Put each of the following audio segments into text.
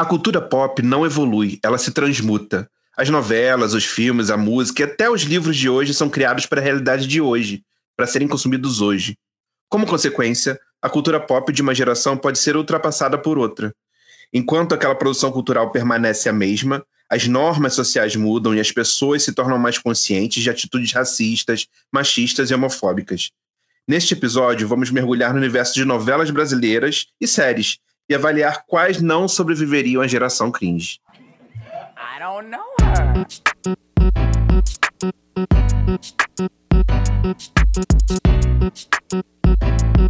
A cultura pop não evolui, ela se transmuta. As novelas, os filmes, a música e até os livros de hoje são criados para a realidade de hoje, para serem consumidos hoje. Como consequência, a cultura pop de uma geração pode ser ultrapassada por outra. Enquanto aquela produção cultural permanece a mesma, as normas sociais mudam e as pessoas se tornam mais conscientes de atitudes racistas, machistas e homofóbicas. Neste episódio, vamos mergulhar no universo de novelas brasileiras e séries e avaliar quais não sobreviveriam à geração cringe. I don't know her.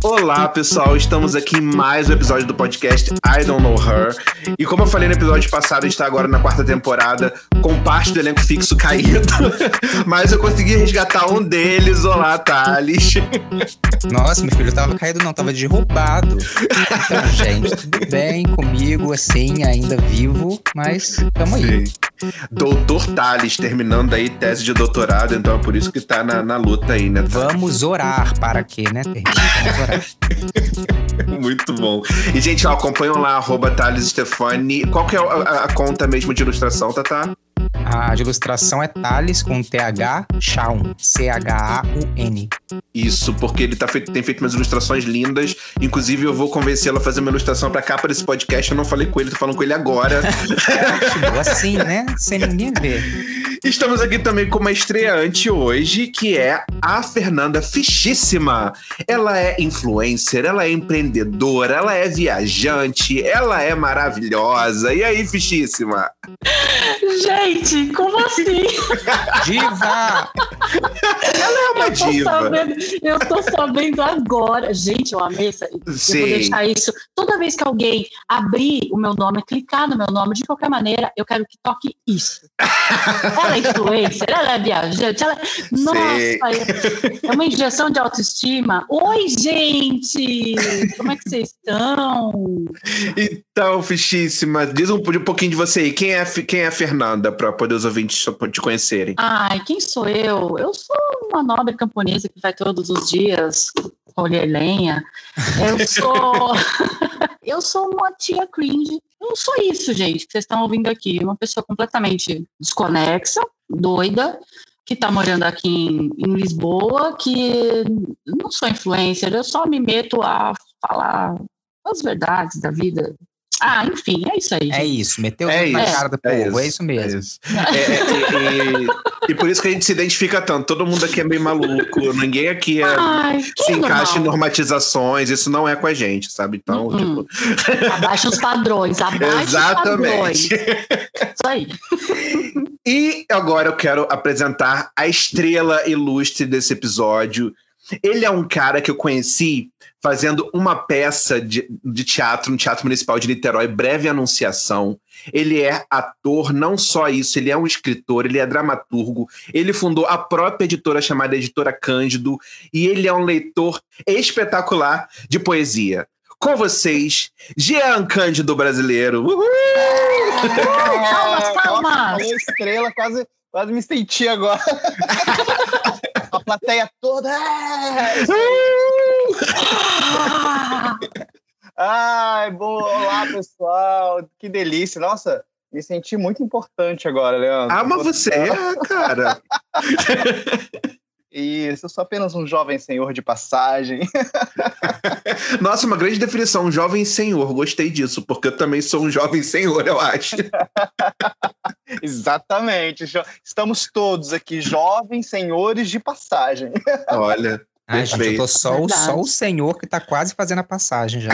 Olá, pessoal. Estamos aqui em mais um episódio do podcast I Don't Know Her. E como eu falei no episódio passado, está agora na quarta temporada com parte do elenco fixo caído. Mas eu consegui resgatar um deles. Olá, Thales. Nossa, meu filho tava caído, não, tava derrubado. Então, gente, tudo bem comigo, assim, ainda vivo, mas tamo aí. Sim. Doutor Thales, terminando aí tese de doutorado, então é por isso que tá na, na luta aí, né? Vamos orar para quê, né? Vamos orar. Muito bom. E, gente, ó, acompanham lá, arroba Thales Stefani. Qual que é a, a conta mesmo de ilustração, Tatá? A ilustração é Thales com TH Chaun, C-H-A-U-N. Isso, porque ele tá feito, tem feito umas ilustrações lindas. Inclusive, eu vou convencê-lo a fazer uma ilustração pra capa desse podcast. Eu não falei com ele, tô falando com ele agora. assim, né? Sem ninguém ver. Estamos aqui também com uma estreante hoje, que é a Fernanda Fichíssima. Ela é influencer, ela é empreendedora, ela é viajante, ela é maravilhosa. E aí, Fichíssima? Gente, como assim? Diva! Ela é uma eu diva. Sabendo, eu tô sabendo agora. Gente, eu amei isso. Eu vou deixar isso. Toda vez que alguém abrir o meu nome, clicar no meu nome, de qualquer maneira, eu quero que toque isso. ela é influencer, ela é viajante, ela... Nossa, é uma injeção de autoestima. Oi, gente! Como é que vocês estão? Então, fichíssima, diz um, um pouquinho de você aí. Quem é, quem é a Fernanda, para poder os ouvintes te conhecerem? Ai, quem sou eu? Eu sou uma nobre camponesa que vai todos os dias colher lenha. Eu sou. eu sou uma tia cringe. Eu sou isso, gente, que vocês estão ouvindo aqui. Uma pessoa completamente desconexa, doida, que está morando aqui em, em, Lisboa, que não sou influencer, eu só me meto a falar as verdades da vida ah, enfim, é isso aí. É gente. É isso, meteu é na cara do é povo, é isso, é isso mesmo. É isso. É, e, e, por isso que a gente se identifica tanto. Todo mundo aqui é meio maluco, ninguém aqui Ai, se encaixa em normatizações, isso não é com a gente, sabe? Então, uhum. tipo... Abaixa os padrões, abaixa Exatamente. os padrões. Isso aí. E agora eu quero apresentar a estrela ilustre desse episódio. Ele é um cara que eu conheci fazendo uma peça de, de teatro no Teatro Municipal de Niterói, Breve Anunciação. Ele é ator, não só isso, ele é um escritor, ele é dramaturgo, ele fundou a própria editora chamada Editora Cândido, e ele é um leitor espetacular de poesia. Com vocês, Jean Cândido brasileiro. Uhul! Palmas, palmas! Estrela, quase, quase me senti agora. a plateia toda. É, Ai, bom, olá pessoal, que delícia. Nossa, me senti muito importante agora, Leandro. Ah, mas você é, cara. Isso, eu sou apenas um jovem senhor de passagem. Nossa, uma grande definição, um jovem senhor. Gostei disso, porque eu também sou um jovem senhor, eu acho. Exatamente. Estamos todos aqui, jovens senhores de passagem. Olha. Ai, gente, eu tô só, o, só o senhor que tá quase fazendo a passagem já.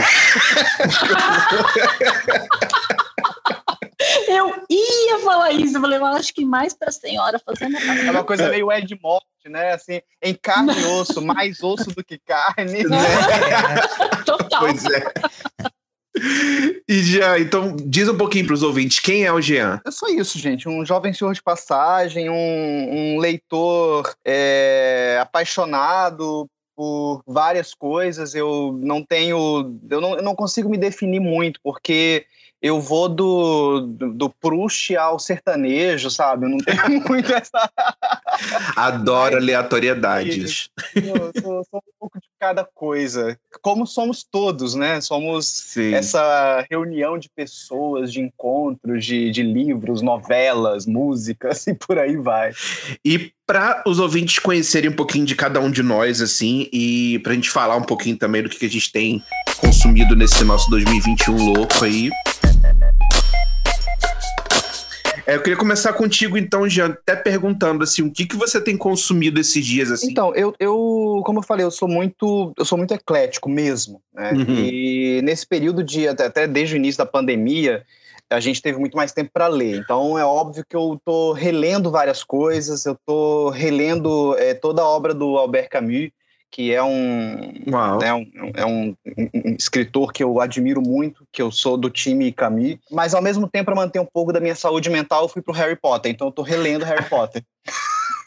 Eu ia falar isso, eu falei, eu acho que mais pra senhora fazendo É uma coisa meio Ed Morte, né? Assim, em carne e osso, mais osso do que carne. Né? Total. Pois é. E Jean, então diz um pouquinho para os ouvintes, quem é o Jean? É só isso, gente. Um jovem senhor de passagem, um, um leitor é, apaixonado por várias coisas. Eu não tenho, eu não, eu não consigo me definir muito, porque eu vou do, do, do Proust ao sertanejo, sabe? Eu não tenho muito essa. Adoro aleatoriedades. Eu sou, sou, um pouco de cada coisa. Como somos todos, né? Somos Sim. essa reunião de pessoas, de encontros, de, de livros, novelas, músicas e por aí vai. E para os ouvintes conhecerem um pouquinho de cada um de nós, assim, e para a gente falar um pouquinho também do que a gente tem consumido nesse nosso 2021 louco aí, eu queria começar contigo, então, Jean, até perguntando assim, o que, que você tem consumido esses dias assim? Então, eu, eu como eu falei, eu sou muito, eu sou muito eclético mesmo, né? Uhum. E nesse período de até desde o início da pandemia, a gente teve muito mais tempo para ler. Então é óbvio que eu estou relendo várias coisas, eu estou relendo é, toda a obra do Albert Camus que é um, né, um, é um, um, escritor que eu admiro muito, que eu sou do time Camus, mas ao mesmo tempo, para manter um pouco da minha saúde mental, eu fui pro Harry Potter, então eu tô relendo Harry Potter.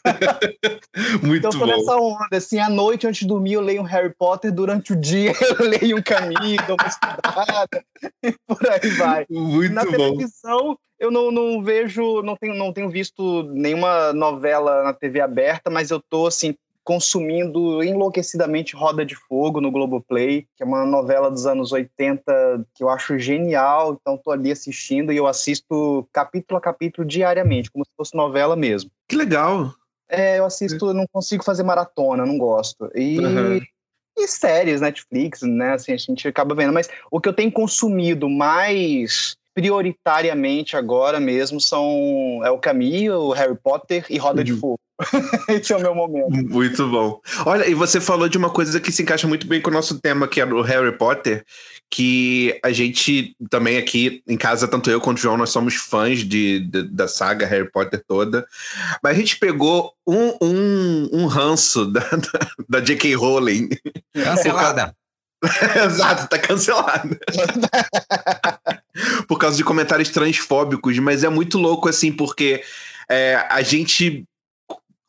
Muito então, eu tô bom. nessa onda, assim, à noite, antes de dormir, eu leio um Harry Potter, durante o dia eu leio um Camus, dou uma estudada, e por aí vai. Muito na bom. televisão, eu não, não vejo, não tenho, não tenho visto nenhuma novela na TV aberta, mas eu tô, assim, consumindo enlouquecidamente Roda de Fogo no Globoplay, que é uma novela dos anos 80 que eu acho genial, então tô ali assistindo e eu assisto capítulo a capítulo diariamente, como se fosse novela mesmo. Que legal! É, eu assisto, não consigo fazer maratona, não gosto. E, uhum. e séries, Netflix, né, assim, a gente acaba vendo, mas o que eu tenho consumido mais prioritariamente agora mesmo são é o Caminho, o Harry Potter e Roda uhum. de Fogo. Esse é o meu momento. Muito bom. Olha, e você falou de uma coisa que se encaixa muito bem com o nosso tema, que é o Harry Potter, que a gente também aqui em casa, tanto eu quanto o João, nós somos fãs de, de da saga Harry Potter toda. Mas a gente pegou um, um, um ranço da, da, da J.K. Rowling. Cancelada. Exato, tá cancelada. Por causa de comentários transfóbicos, mas é muito louco assim, porque é, a gente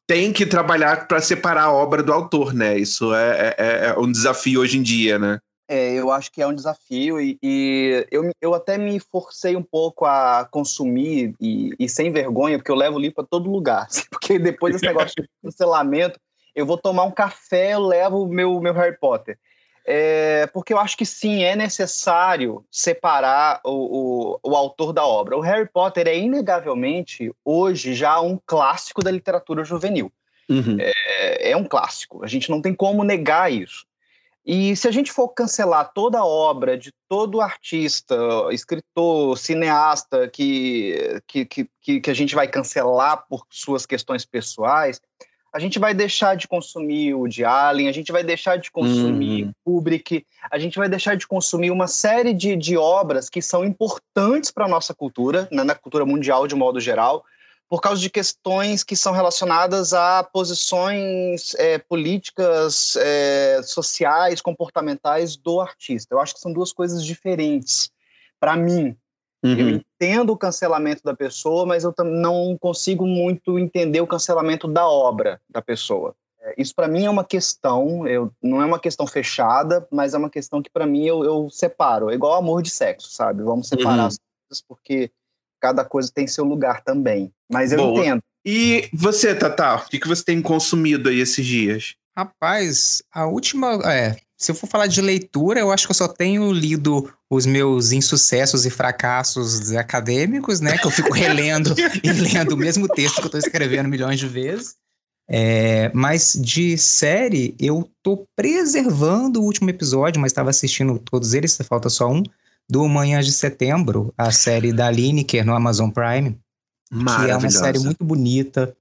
tem que trabalhar para separar a obra do autor, né? Isso é, é, é, um desafio hoje em dia, né? É, eu acho que é um desafio e, e, eu, eu até me forcei um pouco a consumir e, e sem vergonha, porque eu levo o livro para todo lugar. Porque depois desse negócio de cancelamento, eu vou tomar um café, eu levo o meu, meu Harry Potter. É, porque eu acho que sim, é necessário separar o, o, o, autor da obra. O Harry Potter é inegavelmente, hoje, já um clássico da literatura juvenil. Uhum. É, é, um clássico, a gente não tem como negar isso. E se a gente for cancelar toda a obra de todo artista, escritor, cineasta que, que, que, que a gente vai cancelar por suas questões pessoais, a gente vai deixar de consumir o de Allen, a gente vai deixar de consumir uhum. Kubrick, a gente vai deixar de consumir uma série de, de obras que são importantes para a nossa cultura, né, na cultura mundial de modo geral, por causa de questões que são relacionadas a posições é, políticas, é, sociais, comportamentais do artista. Eu acho que são duas coisas diferentes para mim, Uhum. Eu entendo o cancelamento da pessoa, mas eu não consigo muito entender o cancelamento da obra da pessoa. É, isso para mim é uma questão, eu, não é uma questão fechada, mas é uma questão que para mim eu, eu, separo. É igual amor de sexo, sabe? Vamos separar uhum. as coisas porque cada coisa tem seu lugar também. Mas eu Boa. entendo. E você, Tata, o que, que você tem consumido aí esses dias? Rapaz, a última. É, se eu for falar de leitura, eu acho que eu só tenho lido os meus insucessos e fracassos acadêmicos, né? Que eu fico relendo e lendo o mesmo texto que eu estou escrevendo milhões de vezes. É, mas de série, eu tô preservando o último episódio, mas estava assistindo todos eles, falta só um, do Manhã de Setembro, a série da Lineker no Amazon Prime. Que é uma série muito bonita,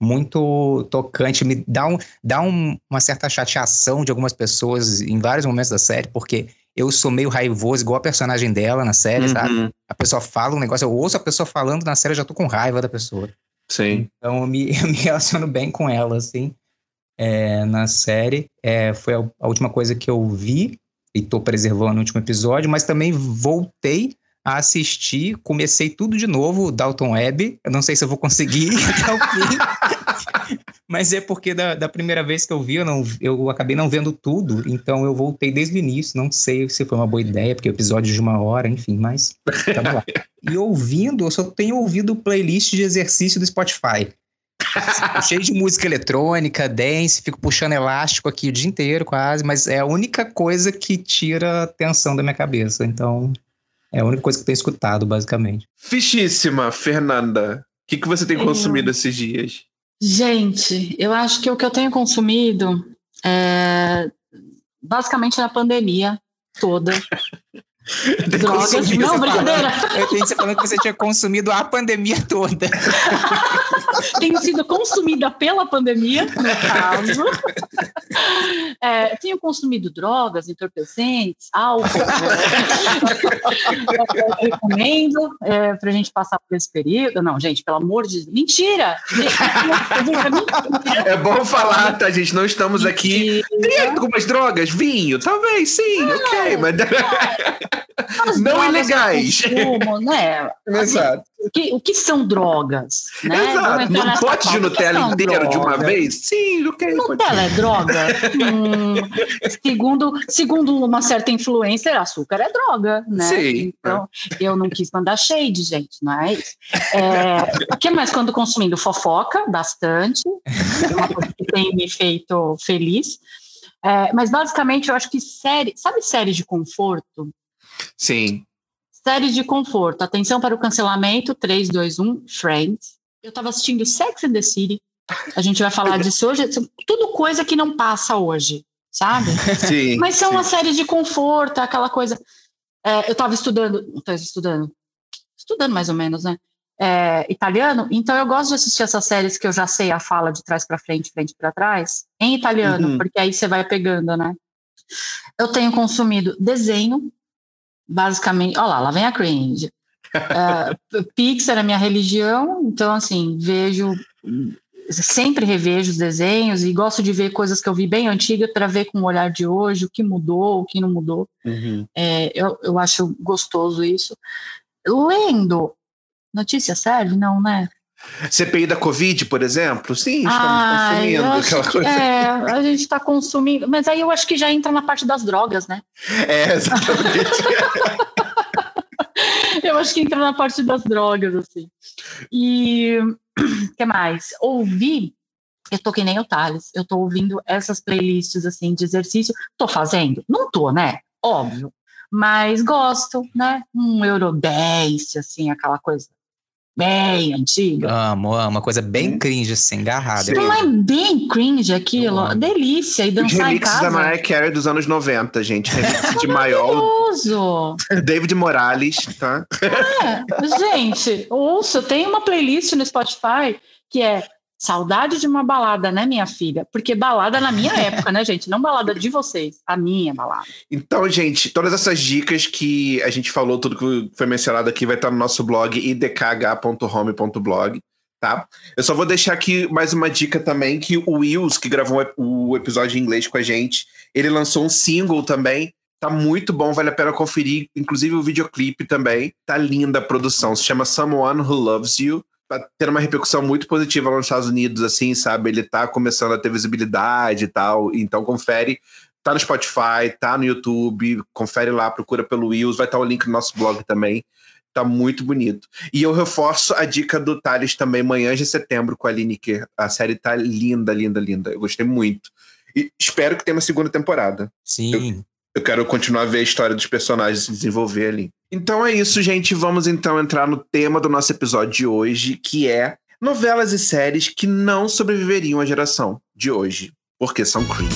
muito tocante, me dá, um, dá um, uma certa chateação de algumas pessoas em vários momentos da série, porque eu sou meio raivoso, igual a personagem dela na série, uhum. sabe? A pessoa fala um negócio, eu ouço a pessoa falando na série, eu já tô com raiva da pessoa. Sim. Então eu me, eu me relaciono bem com ela, assim, é, na série. É, foi a, a, última coisa que eu vi e tô preservando no último episódio, mas também voltei a assistir, comecei tudo de novo, Dalton Web. Eu não sei se eu vou conseguir até o fim. Mas é porque da, da primeira vez que eu vi, eu, não, eu acabei não vendo tudo, então eu voltei desde o início. Não sei se foi uma boa ideia, porque episódio de uma hora, enfim, mas lá. E ouvindo, eu só tenho ouvido playlist de exercício do Spotify. Cheio de música eletrônica, dance, fico puxando elástico aqui o dia inteiro quase, mas é a única coisa que tira a tensão da minha cabeça. Então, é a única coisa que eu tenho escutado, basicamente. Fichíssima, Fernanda. O que, que você tem consumido esses dias? Gente, eu acho que o que eu tenho consumido é basicamente na pandemia toda. Drogas. Não, brincadeira. Eu entendi você falando que você tinha consumido a pandemia toda. tenho sido consumida pela pandemia, no caso. É, tenho consumido drogas, entorpecentes, álcool. É, recomendo é, para a gente passar por esse período. Não, gente, pelo amor de Deus. Mentira! É bom falar, tá, gente? Não estamos aqui. Tem algumas drogas? Vinho? Talvez, sim, ah, ok, mas. não ilegais. Consumo, né? Exato. O que, o que são drogas? Né? Exato. Num pote de Nutella inteiro drogas? de uma vez? Sim, ok. Nutella é droga? hum, segundo, segundo uma certa influencer, açúcar é droga, né? Sim. Então, é. eu não quis mandar shade, gente, não é isso. É, o que mais quando consumindo? Fofoca, bastante. É uma coisa que tem me feito feliz. É, mas basicamente eu acho que série, sabe série de conforto? Sim. Série de conforto. Atenção para o cancelamento. 3, 2, 1. Friends. Eu estava assistindo Sex and the City. A gente vai falar disso hoje. Tudo coisa que não passa hoje, sabe? Sim. Mas são sim. uma série de conforto, aquela coisa. É, eu estava estudando. Estou estudando. Estudando mais ou menos, né? É, italiano, então eu gosto de assistir essas séries que eu já sei a fala de trás para frente, frente para trás, em italiano, uhum. porque aí você vai pegando, né? Eu tenho consumido desenho, basicamente. Olha lá, lá vem a cringe. Uh, Pixar é minha religião, então, assim, vejo. Sempre revejo os desenhos e gosto de ver coisas que eu vi bem antigas para ver com o olhar de hoje, o que mudou, o que não mudou. Uhum. É, eu, eu acho gostoso isso. Lendo, notícia serve? Não, né? CPI da Covid, por exemplo? Sim, estamos ah, consumindo aquela coisa. É, a gente está consumindo, mas aí eu acho que já entra na parte das drogas, né? É, exatamente. eu acho que entra na parte das drogas, assim. E o que mais? Ouvi, eu tô que nem o Thales, eu tô ouvindo essas playlists, assim, de exercício. Tô fazendo? Não tô, né? Óbvio. Mas gosto, né? Um Eurodance, assim, aquela coisa bem antiga. Amo, amo. Uma coisa bem cringe, assim, agarrada. Não é bem cringe aquilo. Delícia. E dançar Remix em casa. da Mariah Carey dos anos 90, gente. Remix de maior. David Morales, tá? É, gente, ouça, tem uma playlist no Spotify que é Saudade de uma balada, né, minha filha? Porque balada na minha época, né, gente? Não balada de vocês, a minha balada. Então, gente, todas essas dicas que a gente falou, tudo que foi mencionado aqui, vai estar no nosso blog idkh.home.blog, tá? Eu só vou deixar aqui mais uma dica também, que o Wills, que gravou o episódio em inglês com a gente, ele lançou um single também, Tá muito bom, vale a pena conferir. Inclusive o videoclipe também. Tá linda a produção. Se chama Someone Who Loves You tá tendo uma repercussão muito positiva lá nos Estados Unidos, assim, sabe? Ele tá começando a ter visibilidade e tal. Então, confere. Tá no Spotify, tá no YouTube, confere lá, procura pelo Wills, vai estar tá o link no nosso blog também. Tá muito bonito. E eu reforço a dica do Thales também, Manhã de Setembro, com a Lineker. A série tá linda, linda, linda. Eu gostei muito. E espero que tenha uma segunda temporada. Sim. Eu, eu quero continuar a ver a história dos personagens se desenvolver ali. Então é isso, gente. Vamos então entrar no tema do nosso episódio de hoje, que é novelas e séries que não sobreviveriam à geração de hoje, porque são cringe.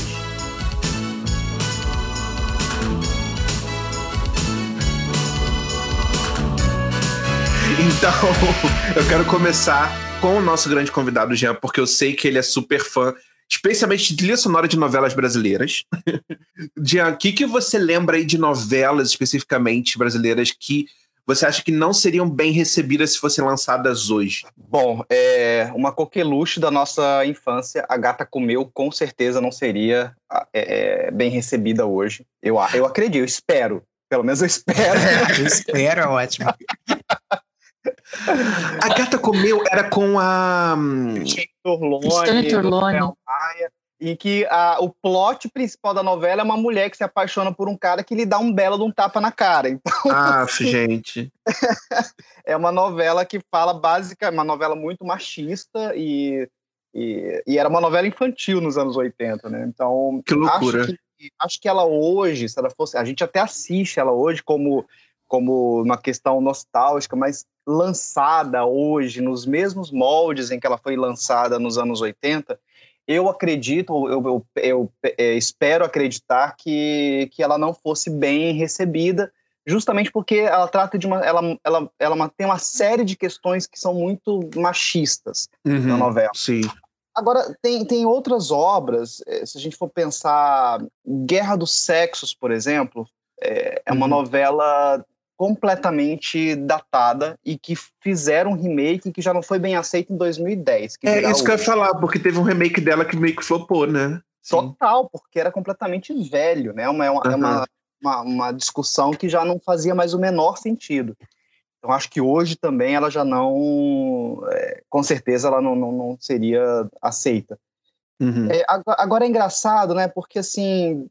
Então, eu quero começar com o nosso grande convidado, Jean, porque eu sei que ele é super fã especialmente de trilha sonora de novelas brasileiras. Jean, o que, que você lembra aí de novelas especificamente brasileiras que você acha que não seriam bem recebidas se fossem lançadas hoje? Bom, é, uma coqueluche da nossa infância, A Gata Comeu, com certeza não seria é, é bem recebida hoje. Eu, eu acredito, eu espero. Pelo menos eu espero. eu espero, é ótimo. A Gata Comeu era com a... Hum, Torlone, Cristiane Torlone. Em que a, o plot principal da novela é uma mulher que se apaixona por um cara que lhe dá um belo de um tapa na cara. Então, Ah, gente. é uma novela que fala basicamente, uma novela muito machista e, e, e era uma novela infantil nos anos 80, né? Então, Que loucura. Acho que, acho que ela hoje, se ela fosse, a gente até assiste ela hoje como como uma questão nostálgica, mas lançada hoje nos mesmos moldes em que ela foi lançada nos anos 80, eu acredito, eu, eu, eu, é, espero acreditar que, que ela não fosse bem recebida, justamente porque ela trata de uma, ela, ela, ela tem uma série de questões que são muito machistas na Uhum, novela. Sim. Agora, tem, tem outras obras, eh, se a gente for pensar, Guerra dos Sexos, por exemplo, é, é uma Uhum. novela completamente datada e que fizeram um remake que já não foi bem aceito em 2010. que É isso que eu ia falar, porque teve um remake dela que meio que flopou, né? Sim. Total, porque era completamente velho, né? Uma, é uma, é uma, uma, uma discussão que já não fazia mais o menor sentido. Então, acho que hoje também ela já não. é, com certeza ela não, não, não seria aceita. Uhum. É, agora, agora é engraçado, né? Porque assim,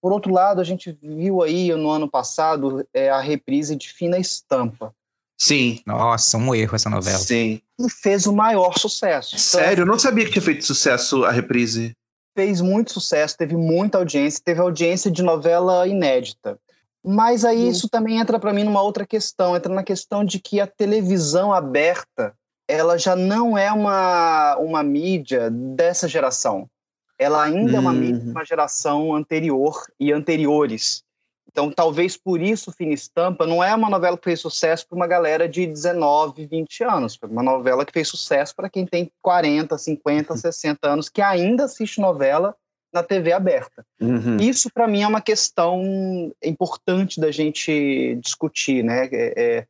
por outro lado, a gente viu aí no ano passado é, a reprise de Fina Estampa, Sim. Nossa, um erro essa novela. Sim. que fez o maior sucesso. Então, Sério, eu não sabia que tinha feito sucesso a reprise. fez muito sucesso, teve muita audiência, teve audiência de novela inédita. Mas aí isso também entra para mim numa outra questão, entra na questão de que a televisão aberta, ela já não é uma, uma mídia dessa geração. Ela ainda é uma mídia de Uhum. uma geração anterior e anteriores. Então, talvez por isso Fina Estampa não é uma novela que fez sucesso para uma galera de 19, 20 anos. Foi uma novela que fez sucesso para quem tem 40, 50, 60 anos, que ainda assiste novela na TV aberta. Uhum. Isso, para mim, é uma questão importante da gente discutir, né? É, é,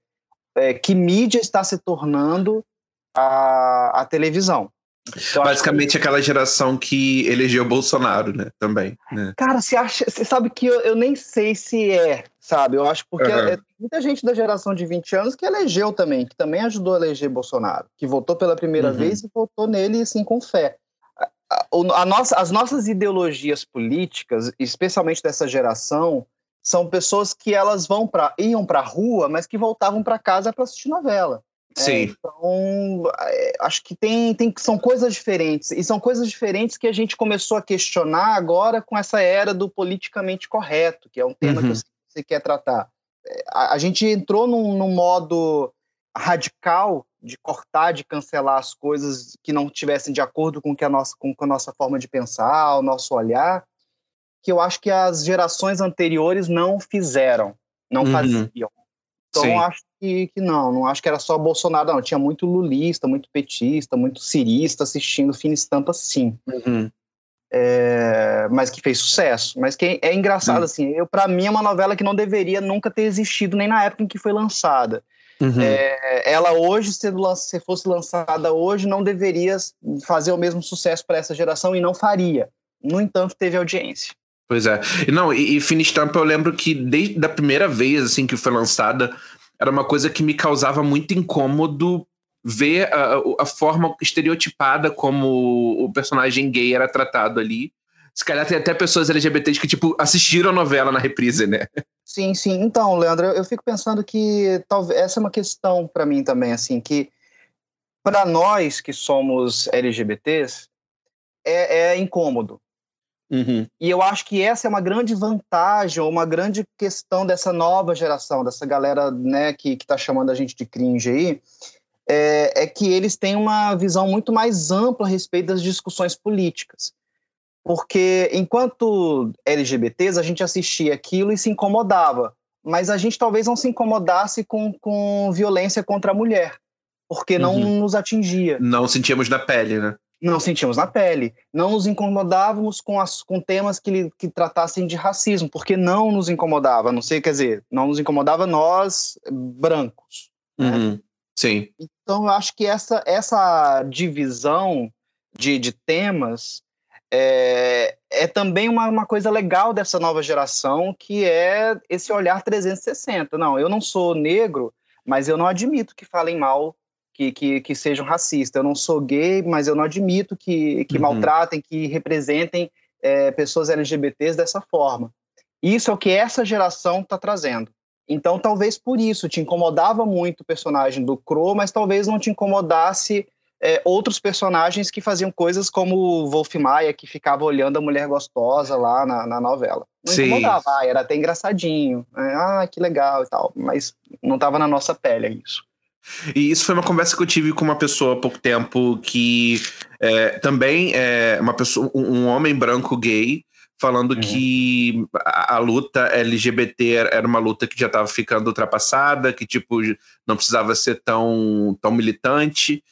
é, que mídia está se tornando a, a televisão? Acho Basicamente aquela geração que elegeu Bolsonaro, né? Também. Né? Cara, você acha, você sabe que eu, eu nem sei se é, sabe? Eu acho porque Aham. é, tem muita gente da geração de 20 anos que elegeu também, que também ajudou a eleger Bolsonaro, que votou pela primeira Uhum. vez e votou nele assim com fé. A- a- a nossa- as nossas ideologias políticas, especialmente dessa geração, são pessoas que elas vão para iam para a rua, mas que voltavam para casa para assistir novela. É, Sim. então, é, acho que tem, tem, são coisas diferentes. E são coisas diferentes que a gente começou a questionar agora com essa era do politicamente correto, que é um tema Uhum. que você quer tratar. É, A, a gente entrou num, num modo radical de cortar, de cancelar as coisas que não estivessem de acordo com, que a nossa, com a nossa forma de pensar, o nosso olhar, que eu acho que as gerações anteriores não fizeram, não Uhum. faziam. Então, Sim. acho que, que não, não acho que era só Bolsonaro, não. Tinha muito lulista, muito petista, muito cirista assistindo Fina Estampa, sim. Uhum. É, mas que fez sucesso. Mas que é engraçado, Hum. assim, eu, para mim é uma novela que não deveria nunca ter existido, nem na época em que foi lançada. Uhum. É, ela hoje, se fosse lançada hoje, não deveria fazer o mesmo sucesso para essa geração e não faria. No entanto, teve audiência. Pois é. E não, e, e Fina Estampa eu lembro que desde a primeira vez assim que foi lançada, era uma coisa que me causava muito incômodo ver a, a forma estereotipada como o personagem gay era tratado ali. Se calhar tem até pessoas LGBTs que, tipo, assistiram a novela na reprise, né? Sim, sim. Então, Leandro, eu, fico pensando que talvez essa é uma questão para mim também, assim, que para nós que somos LGBTs é, é incômodo. Uhum. E eu acho que essa é uma grande vantagem, uma grande questão dessa nova geração, dessa galera né, que está chamando a gente de cringe aí, é, é que eles têm uma visão muito mais ampla a respeito das discussões políticas. Porque enquanto LGBTs, a gente assistia aquilo e se incomodava, mas a gente talvez não se incomodasse com, com violência contra a mulher, porque não Uhum. nos atingia Não sentíamos na pele, né? Não sentíamos na pele, não nos incomodávamos com, as, com temas que, que tratassem de racismo, porque não nos incomodava, não sei, quer dizer, não nos incomodava nós brancos. né? Uhum. Sim. Então, eu acho que essa, essa divisão de, de temas é, é também uma, uma coisa legal dessa nova geração, que é esse olhar 360. Não, eu não sou negro, mas eu não admito que falem mal, que, que, que sejam racistas. Eu não sou gay, mas eu não admito que, que uhum. maltratem, que representem é, pessoas LGBTs dessa forma. Isso é o que essa geração está trazendo. Então, talvez por isso te incomodava muito o personagem do Crow, mas talvez não te incomodasse é, outros personagens que faziam coisas como o Wolf Maia, que ficava olhando a mulher gostosa lá na, na novela. Não Sim. incomodava, ah, era até engraçadinho. Né? Ah, que legal e tal. Mas não estava na nossa pele isso. E isso foi uma conversa que eu tive com uma pessoa há pouco tempo que é, também é uma pessoa, um homem branco gay, falando uhum. que a, a, luta LGBT era uma luta que já estava ficando ultrapassada, que tipo não precisava ser tão, tão militante.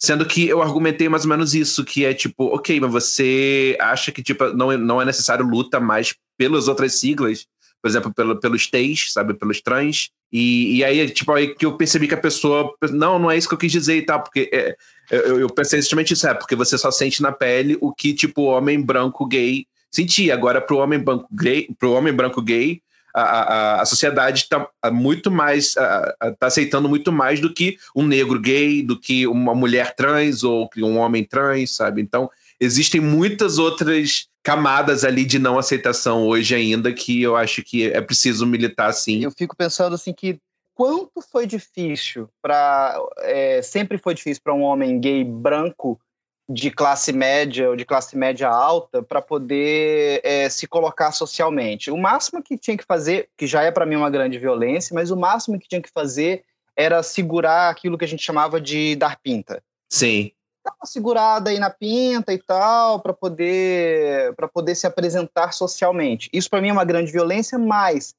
Sendo que eu argumentei mais ou menos isso, que é tipo, ok, mas você acha que tipo, não, é, não é necessário luta mais pelas outras siglas, por exemplo, pelo, pelos T's, sabe, pelos trans. E, e aí, tipo, aí que eu percebi que a pessoa, não, não é isso que eu quis dizer e tal, porque é, eu, eu pensei justamente isso, é, porque você só sente na pele o que, tipo, homem branco gay sentia. Agora, pro homem branco gay, pro homem branco gay, a, a, a sociedade está muito mais está aceitando muito mais do que um negro gay, do que uma mulher trans ou um homem trans, sabe? Então existem muitas outras camadas ali de não aceitação hoje ainda que eu acho que é preciso militar assim. Eu fico pensando assim que quanto foi difícil para é, sempre foi difícil para um homem gay branco de classe média ou de classe média alta para poder é, se colocar socialmente. O máximo que tinha que fazer, que já é para mim uma grande violência, mas o máximo que tinha que fazer era segurar aquilo que a gente chamava de dar pinta. Sim. Dar uma segurada aí na pinta e tal, para poder para poder se apresentar socialmente. Isso para mim é uma grande violência, mas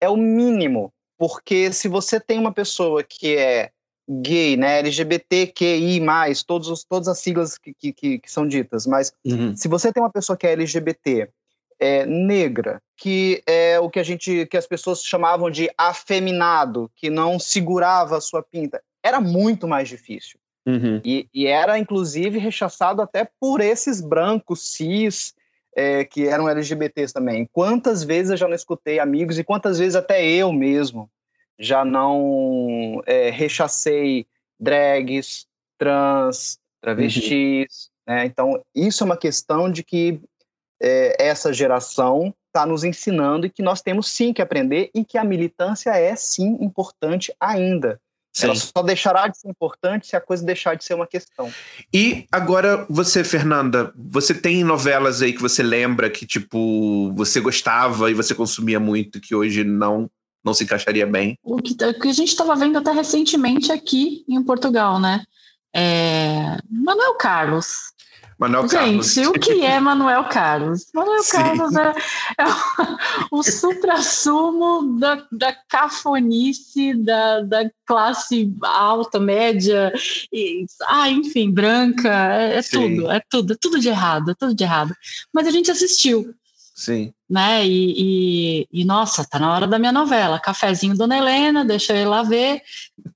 é o mínimo, porque se você tem uma pessoa que é gay, né, LGBTQI+, todos os, todas as siglas que, que, que são ditas, mas uhum. se você tem uma pessoa que é LGBT, é, negra, que é o que a gente, que as pessoas chamavam de afeminado, que não segurava a sua pinta, era muito mais difícil. Uhum. E, e, era, inclusive, rechaçado até por esses brancos cis, é, que eram LGBTs também. Quantas vezes eu já não escutei amigos e quantas vezes até eu mesmo já não é, rechacei drags, trans, travestis. Uhum. Né? Então, isso é uma questão de que é, essa geração está nos ensinando e que nós temos sim que aprender e que a militância é sim importante ainda. Sim. Ela só deixará de ser importante se a coisa deixar de ser uma questão. E agora você, Fernanda, você tem novelas aí que você lembra que tipo você gostava e você consumia muito que hoje não não se encaixaria bem. O que, o que a gente estava vendo até recentemente aqui em Portugal, né? É... Manuel Carlos. Manuel Carlos. Gente, o que é Manuel Carlos? Manuel Sim. Carlos é, é o, o supra-sumo da, da cafonice da, da classe alta, média, e, ah, enfim, branca, é, é tudo, é tudo, é tudo de errado, é tudo de errado. Mas a gente assistiu. Sim. Né? E, e, e, nossa, tá na hora da minha novela. Cafezinho Dona Helena, deixa eu ir lá ver.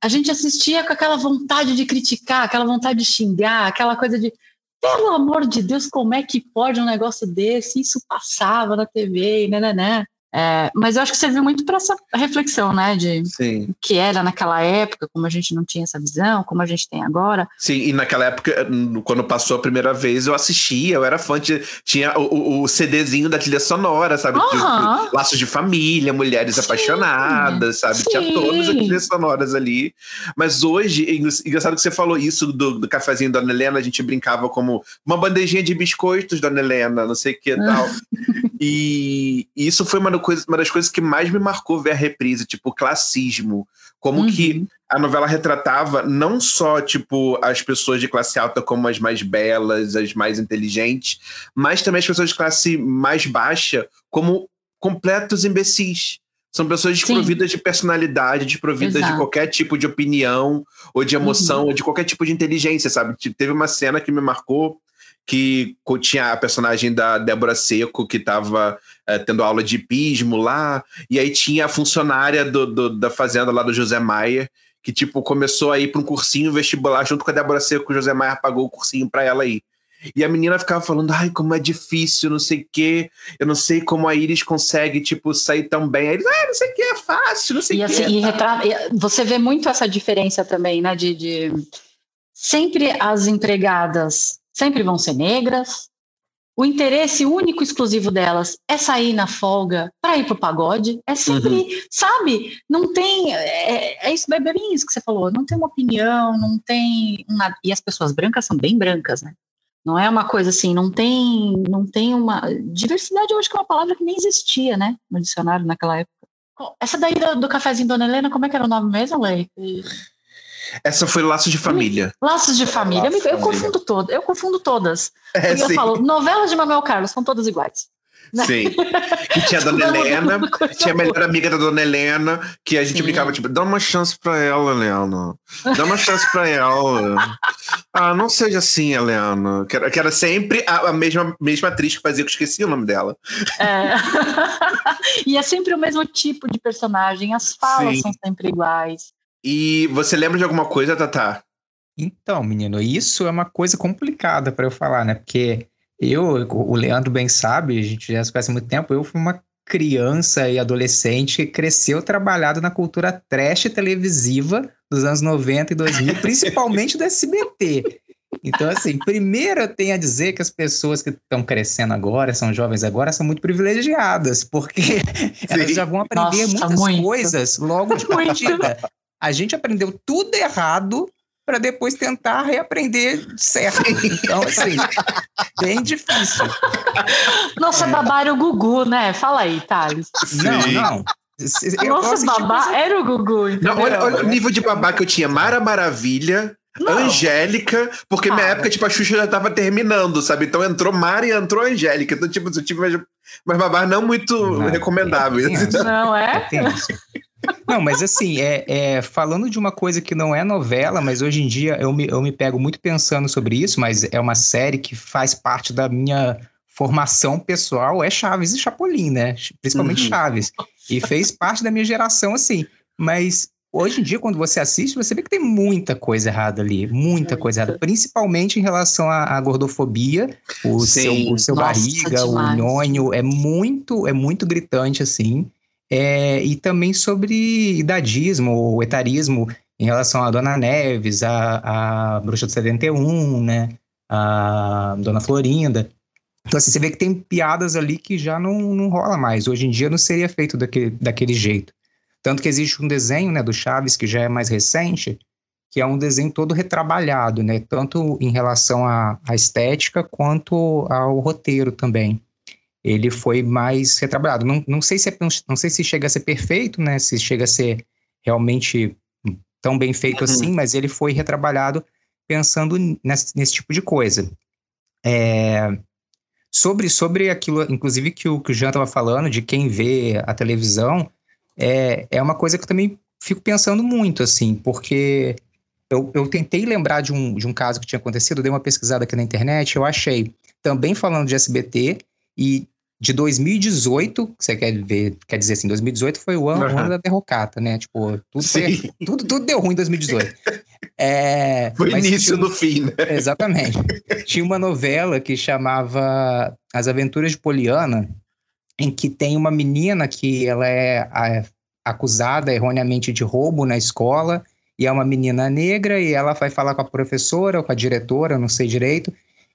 A gente assistia com aquela vontade de criticar, aquela vontade de xingar, aquela coisa de pelo amor de Deus, como é que pode um negócio desse? Isso passava na TV, né, né, né. É, mas eu acho que serviu muito para essa reflexão, né? De Sim. que era naquela época, como a gente não tinha essa visão, como a gente tem agora. Sim, e naquela época, quando passou a primeira vez, eu assistia, eu era fã, de, tinha o, o CDzinho da trilha sonora, sabe? Uhum. Laços de família, mulheres Sim. apaixonadas, sabe? Sim. Tinha todas as trilhas sonoras ali. Mas hoje, engraçado que você falou isso do, do cafezinho da Dona Helena, a gente brincava como uma bandejinha de biscoitos, Dona Helena, não sei o que e tal. e, e isso foi uma coisa, uma das coisas que mais me marcou ver a reprise, tipo, classismo. Como uhum. que a novela retratava não só, tipo, as pessoas de classe alta como as mais belas, as mais inteligentes, mas também as pessoas de classe mais baixa como completos imbecis. São pessoas desprovidas Sim. de personalidade, desprovidas Exato. de qualquer tipo de opinião, ou de emoção, uhum. ou de qualquer tipo de inteligência, sabe? Teve uma cena que me marcou, que tinha a personagem da Débora Seco, que estava é, tendo aula de hipismo lá, e aí tinha a funcionária do, do, da fazenda lá do José Maier, que tipo começou a ir para um cursinho vestibular junto com a Débora Seco, o José Maier pagou o cursinho para ela ir. E a menina ficava falando, ai, como é difícil, não sei o quê, eu não sei como a Iris consegue, tipo, sair tão bem. Aí eles, ah, não sei o que, é fácil, não sei o que. Assim, e retrata, você vê muito essa diferença também, né, de, de sempre as empregadas sempre vão ser negras. O interesse único exclusivo delas é sair na folga para ir pro pagode. É sempre, uhum. sabe? Não tem. É, é isso, é bem isso que você falou. Não tem uma opinião, não tem nada. E as pessoas brancas são bem brancas, né? Não é uma coisa assim, não tem, não tem uma diversidade. Eu acho que é uma palavra que nem existia, né, no dicionário naquela época. Essa daí do, do cafezinho Dona Helena, como é que era o nome mesmo, Lei? Essa foi Laços de Família. Laços de Família. Laços eu, eu confundo todas. Eu confundo todas. É, eu falo, novelas de Manuel Carlos são todas iguais. Né? Sim. Que tinha a Dona Helena, tinha a melhor amiga da Dona Helena, que a gente Sim. brincava, tipo, dá uma chance pra ela, Helena. Dá uma chance pra ela. ah, não seja assim, Helena. Que era, que era sempre a, a, mesma, mesma atriz que fazia, que eu esqueci o nome dela. É. e é sempre o mesmo tipo de personagem, as falas Sim. são sempre iguais. E você lembra de alguma coisa, Tatá? Então, menino, isso é uma coisa complicada para eu falar, né? Porque eu, o Leandro bem sabe, a gente já se conhece há muito tempo, eu fui uma criança e adolescente que cresceu trabalhado na cultura trash televisiva dos anos 90 e 2000, principalmente do SBT. Então, assim, primeiro eu tenho a dizer que as pessoas que estão crescendo agora, são jovens agora, são muito privilegiadas, porque Sim. elas já vão aprender Nossa, muitas muito. coisas logo de partida. A gente aprendeu tudo errado para depois tentar reaprender certo. Então, assim, bem difícil. Nossa, é. babá era o Gugu, né? Fala aí, Thales. Não, não. Eu Nossa, babá tipo... era o Gugu. Não, olha, olha, o nível de babá que eu tinha. Mara Maravilha, não. Angélica, porque minha época, tipo, a Xuxa já tava terminando, sabe? Então entrou Mara e entrou Angélica. Então, tipo, eu tive mais, mais babá não muito não, recomendáveis. Não é? Não, mas assim, é, é, falando de uma coisa que não é novela, mas hoje em dia eu me, eu me pego muito pensando sobre isso, mas é uma série que faz parte da minha formação pessoal, é Chaves e Chapolin, né? Principalmente uhum. Chaves. E fez parte da minha geração, assim. Mas hoje em dia, quando você assiste, você vê que tem muita coisa errada ali, muita coisa errada, principalmente em relação à, à gordofobia, o Sim. seu, o seu Nossa, barriga, o nhonho, é muito, é muito gritante, assim. É, e também sobre idadismo ou etarismo em relação a Dona Neves, a, a Bruxa do 71, né? A Dona Florinda. Então, assim, você vê que tem piadas ali que já não, não rola mais. Hoje em dia não seria feito daquele, daquele jeito. Tanto que existe um desenho né, do Chaves, que já é mais recente, que é um desenho todo retrabalhado, né? Tanto em relação à, à estética quanto ao roteiro também ele foi mais retrabalhado. Não, não, sei se é, não sei se chega a ser perfeito, né? Se chega a ser realmente tão bem feito uhum. assim, mas ele foi retrabalhado pensando nesse, nesse tipo de coisa. É, sobre, sobre aquilo, inclusive, que o, que o Jean estava falando, de quem vê a televisão, é, é uma coisa que eu também fico pensando muito, assim, porque eu, eu tentei lembrar de um, de um caso que tinha acontecido, dei uma pesquisada aqui na internet, eu achei, também falando de SBT, e de 2018, você quer ver, quer dizer assim, 2018 foi o ano, uhum. ano da derrocata, né? Tipo, tudo, foi, tudo, tudo deu ruim em 2018. É, foi o início tinha, do fim, né? Exatamente. tinha uma novela que chamava As Aventuras de Poliana, em que tem uma menina que ela é a, acusada erroneamente de roubo na escola, e é uma menina negra, e ela vai falar com a professora ou com a diretora, não sei direito,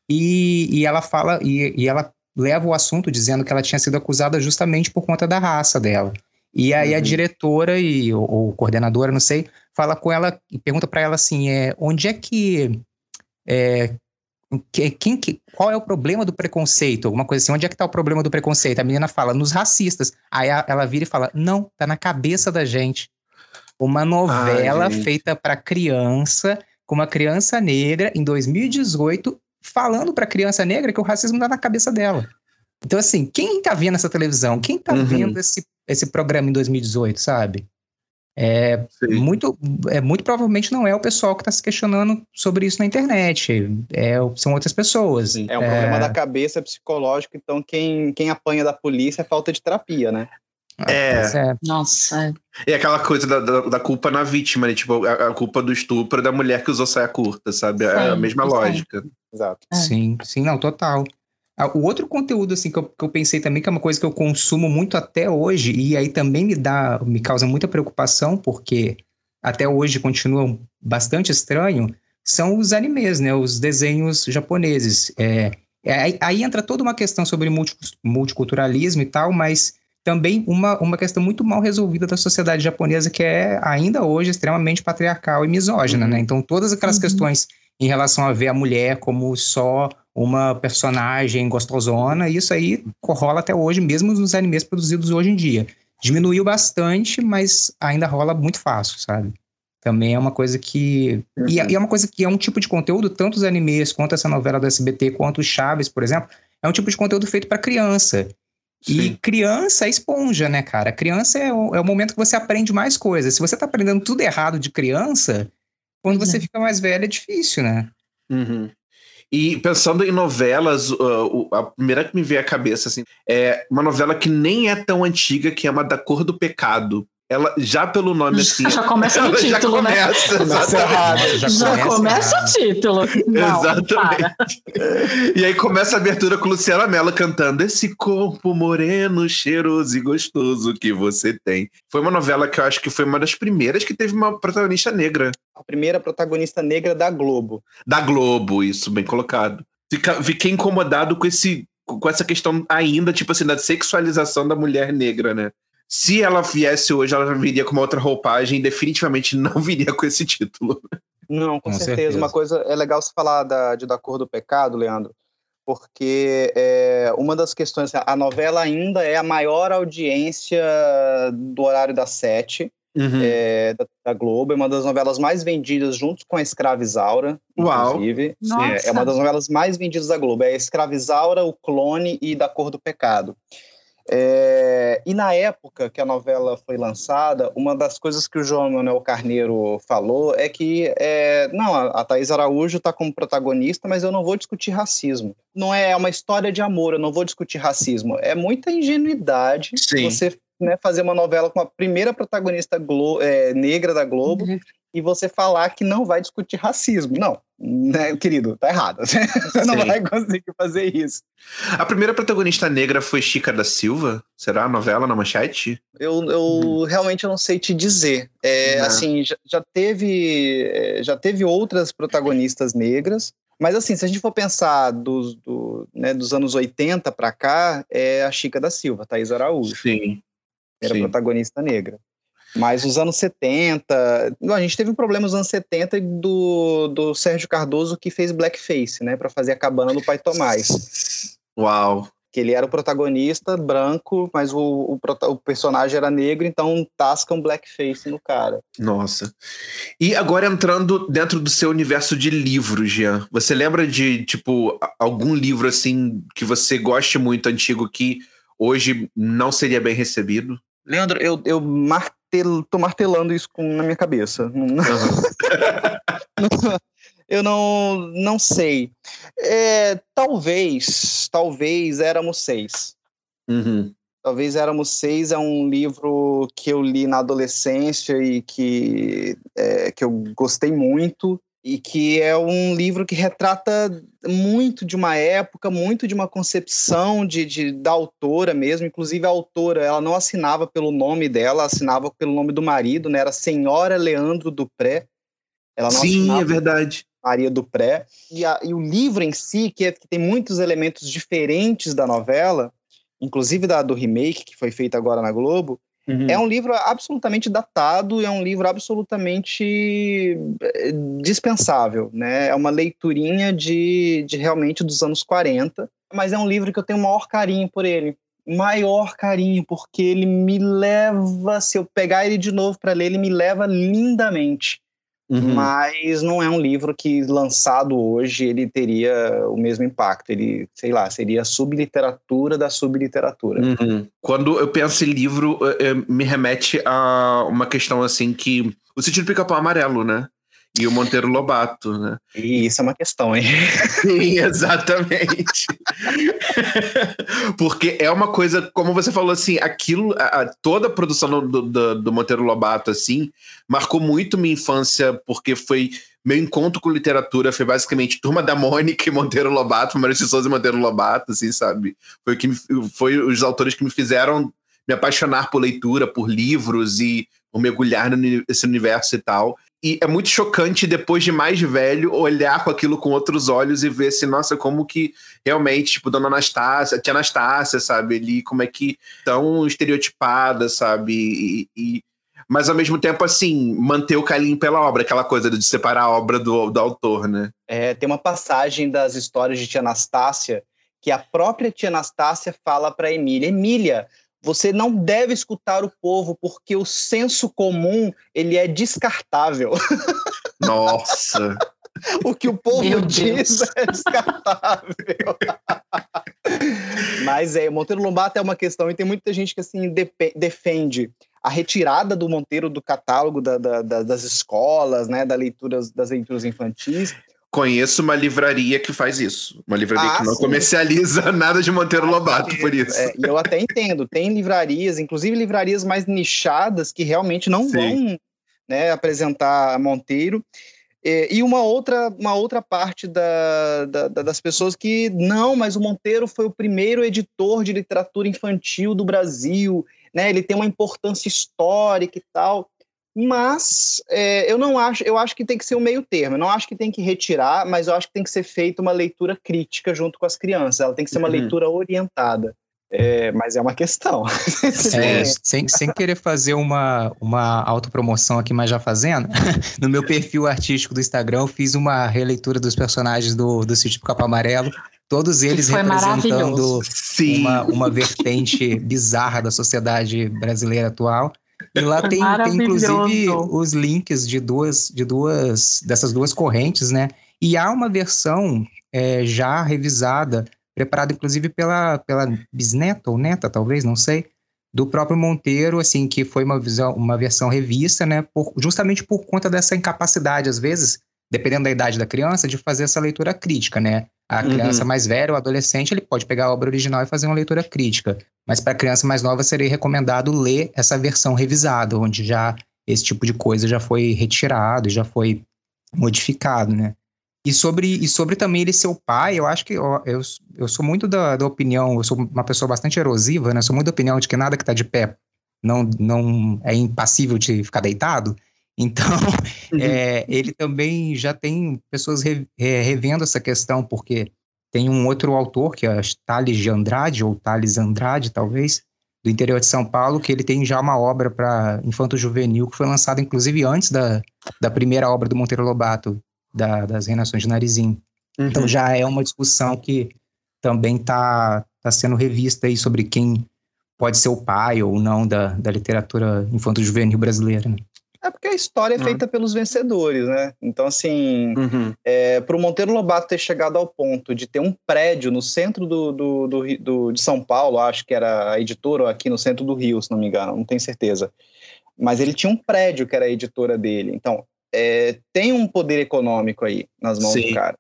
e, e ela fala, e, e ela leva o assunto dizendo que ela tinha sido acusada justamente por conta da raça dela. E aí uhum. a diretora e ou, ou, coordenadora, não sei, fala com ela e pergunta para ela assim, é, onde é que é, que, quem, que, qual é o problema do preconceito? Alguma coisa assim, onde é que tá o problema do preconceito? A menina fala, nos racistas. Aí a, ela vira e fala, não, tá na cabeça da gente. Uma novela Ai, feita para criança, com uma criança negra, em 2018, falando para a criança negra que o racismo está na cabeça dela. Então, assim, quem está vendo essa televisão? Quem está uhum. vendo esse, esse programa em 2018, sabe? É muito, é muito provavelmente não é o pessoal que está se questionando sobre isso na internet. É, são outras pessoas. Sim. É um é... problema da cabeça psicológico, então quem, quem apanha da polícia é falta de terapia, né? É. é. Nossa. E aquela coisa da, da, da, culpa na vítima, né? Tipo, a, a, culpa do estupro da mulher que usou saia curta, sabe? É a mesma lógica. Exato. É. Sim, sim, não, total. Ah, o outro conteúdo, assim, que eu, que eu pensei também, que é uma coisa que eu consumo muito até hoje, e aí também me dá, me causa muita preocupação, porque até hoje continua bastante estranho, são os animes, né? Os desenhos japoneses. É, é, aí entra toda uma questão sobre multiculturalismo e tal, mas também uma, uma questão muito mal resolvida da sociedade japonesa, que é ainda hoje extremamente patriarcal e misógina, né? Então, todas aquelas uhum. questões em relação a ver a mulher como só uma personagem gostosona, isso aí rola até hoje, mesmo nos animes produzidos hoje em dia. Diminuiu bastante, mas ainda rola muito fácil, sabe? Também é uma coisa que. Uhum. E, é uma coisa que é um tipo de conteúdo, tanto os animes quanto essa novela do SBT, quanto o Chaves, por exemplo, é um tipo de conteúdo feito para criança. Sim. E criança é esponja, né, cara? Criança é o, é o momento que você aprende mais coisas. Se você tá aprendendo tudo errado de criança, quando uhum. você fica mais velho é difícil, né? Uhum. E pensando em novelas, uh, a primeira que me veio à cabeça assim, é uma novela que nem é tão antiga, que é uma da Cor do Pecado. Ela, já pelo nome assim. Já começa no título, já começa, né? Exatamente. Já, já começa o título. Não, exatamente. Para. E aí começa a abertura com Luciana Mello cantando Esse corpo moreno, cheiroso e gostoso que você tem. Foi uma novela que eu acho que foi uma das primeiras que teve uma protagonista negra. A primeira protagonista negra da Globo. Da Globo, isso, bem colocado. Fica, fiquei incomodado com esse com essa questão ainda, tipo assim, da sexualização da mulher negra, né? Se ela viesse hoje, ela viria com uma outra roupagem, definitivamente não viria com esse título. Não, com, com certeza. certeza. Uma coisa é legal se falar da, de Da Cor do Pecado, Leandro, porque é, uma das questões, a novela ainda é a maior audiência do horário das sete. Uhum. É, da, da, Globo, é uma das novelas mais vendidas junto com a Escravizaura, Uau. inclusive. É, é, uma das novelas mais vendidas da Globo. É a Escravizaura, o Clone e Da Cor do Pecado. É, e na época que a novela foi lançada, uma das coisas que o João Manuel Carneiro falou é que é, não, a Thais Araújo está como protagonista, mas eu não vou discutir racismo. Não é uma história de amor, eu não vou discutir racismo. É muita ingenuidade Sim. você né, fazer uma novela com a primeira protagonista Glo é, negra da Globo uhum e você falar que não vai discutir racismo. Não, né, querido, tá errado. Você não vai conseguir fazer isso. A primeira protagonista negra foi Chica da Silva? Será a novela na manchete? Eu, eu hum. realmente não sei te dizer. É, assim, já, já, teve, é, já teve outras protagonistas negras, mas assim, se a gente for pensar dos, do, né, dos anos 80 para cá, é a Chica da Silva, Thaís Araújo. Sim. Era Sim. protagonista negra. Mas os anos 70, a gente teve um problema nos anos 70 do, do Sérgio Cardoso que fez blackface, né, para fazer a cabana do Pai Tomás. Uau. Que ele era o protagonista branco, mas o, o, o personagem era negro, então tascam blackface no cara. Nossa. E agora entrando dentro do seu universo de livros, Jean, você lembra de, tipo, algum livro assim que você goste muito antigo que hoje não seria bem recebido? Leandro, eu, eu martelo, tô martelando isso com, na minha cabeça. Uhum. eu não, não sei. É, talvez, talvez Éramos Seis. Uhum. Talvez Éramos Seis é um livro que eu li na adolescência e que, é, que eu gostei muito e que é um livro que retrata muito de uma época, muito de uma concepção de, de, da autora mesmo. Inclusive, a autora ela não assinava pelo nome dela, assinava pelo nome do marido, né? Era Senhora Leandro Dupré. Ela não Sim, é verdade. Maria Dupré. E, a, e o livro em si, que, é, que tem muitos elementos diferentes da novela, inclusive da do remake, que foi feito agora na Globo, Uhum. É um livro absolutamente datado, é um livro absolutamente eh, dispensável, né? É uma leiturinha de, de realmente dos anos 40, mas é um livro que eu tenho o maior carinho por ele. Maior carinho, porque ele me leva, se eu pegar ele de novo para ler, ele me leva lindamente. Uhum. Mas não é um livro que, lançado hoje, ele teria o mesmo impacto. Ele, sei lá, seria a subliteratura da subliteratura. Uhum. Quando eu penso em livro, me remete a uma questão assim que. O sentido pica-pau amarelo, né? E o Monteiro Lobato, né? E isso é uma questão, hein? Sim, exatamente. Porque é uma coisa, como você falou assim, aquilo, a, toda a produção do, do, do, Monteiro Lobato, assim, marcou muito minha infância, porque foi meu encontro com literatura foi basicamente Turma da Mônica e Monteiro Lobato, Maurício Souza e Monteiro Lobato, assim, sabe? Foi, que me, foi os autores que me fizeram me apaixonar por leitura, por livros e por mergulhar nesse universo e tal. E é muito chocante depois de mais velho olhar com aquilo com outros olhos e ver assim, nossa, como que realmente, tipo, Dona Anastácia, Tia Anastácia, sabe, ali, como é que tão estereotipada, sabe, e, e, mas ao mesmo tempo, assim, manter o carinho pela obra, aquela coisa de separar a obra do, do autor, né? É, tem uma passagem das histórias de Tia Anastácia que a própria Tia Anastácia fala para Emília, Emília, você não deve escutar o povo porque o senso comum ele é descartável. Nossa. o que o povo Meu diz Deus. é descartável. Mas é, Monteiro Lobato é uma questão e tem muita gente que assim defende a retirada do Monteiro do catálogo da, da, da, das escolas, né, da leituras, das leituras infantis, Conheço uma livraria que faz isso. Uma livraria ah, que não sim. comercializa nada de Monteiro ah, Lobato, por isso. É, eu até entendo. Tem livrarias, inclusive livrarias mais nichadas, que realmente não sim. vão né, apresentar Monteiro. E uma outra, uma outra parte da, da, das pessoas que não, mas o Monteiro foi o primeiro editor de literatura infantil do Brasil, né? Ele tem uma importância histórica e tal. Mas é, eu não acho, eu acho que tem que ser um meio termo. Eu não acho que tem que retirar, mas eu acho que tem que ser feita uma leitura crítica junto com as crianças. Ela tem que ser uma uhum. leitura orientada. É, mas é uma questão. É, sem, sem querer fazer uma, uma autopromoção aqui, mas já fazendo, no meu perfil artístico do Instagram, eu fiz uma releitura dos personagens do, do Sítio Capa Amarelo, todos eles representando uma, uma vertente bizarra da sociedade brasileira atual. E lá tem, tem, inclusive os links de duas, de duas dessas duas correntes, né? E há uma versão é, já revisada, preparada inclusive pela, pela bisneta ou neta, talvez, não sei, do próprio Monteiro, assim, que foi uma, visão, uma versão revista, né? Por, justamente por conta dessa incapacidade, às vezes, dependendo da idade da criança, de fazer essa leitura crítica, né? A uhum. criança uhum. mais velha, o adolescente, ele pode pegar a obra original e fazer uma leitura crítica. Mas para a criança mais nova seria recomendado ler essa versão revisada, onde já esse tipo de coisa já foi retirado, já foi modificado, né? E sobre, e sobre também ele ser o pai, eu acho que eu, eu, eu sou muito da, da opinião, eu sou uma pessoa bastante erosiva, né? Sou muito da opinião de que nada que está de pé não, não é impassível de ficar deitado. Então, é, ele também já tem pessoas re, é, revendo essa questão, porque tem um outro autor, que é Thales de Andrade, ou Thales Andrade, talvez, do interior de São Paulo, que ele tem já uma obra para infanto juvenil, que foi lançada inclusive antes da, da primeira obra do Monteiro Lobato, da, das Reinações de Narizim. Então, uhum. Então já é uma discussão que também está tá sendo revista aí sobre quem pode ser o pai ou não da, da literatura infanto-juvenil brasileira. Né? É porque a história é uhum. feita pelos vencedores, né? Então, assim, uhum. é, para o Monteiro Lobato ter chegado ao ponto de ter um prédio no centro do, do, do, do, de São Paulo, acho que era a editora, ou aqui no centro do Rio, se não me engano, não tenho certeza. Mas ele tinha um prédio que era a editora dele. Então, é, tem um poder econômico aí nas mãos Sim. do cara.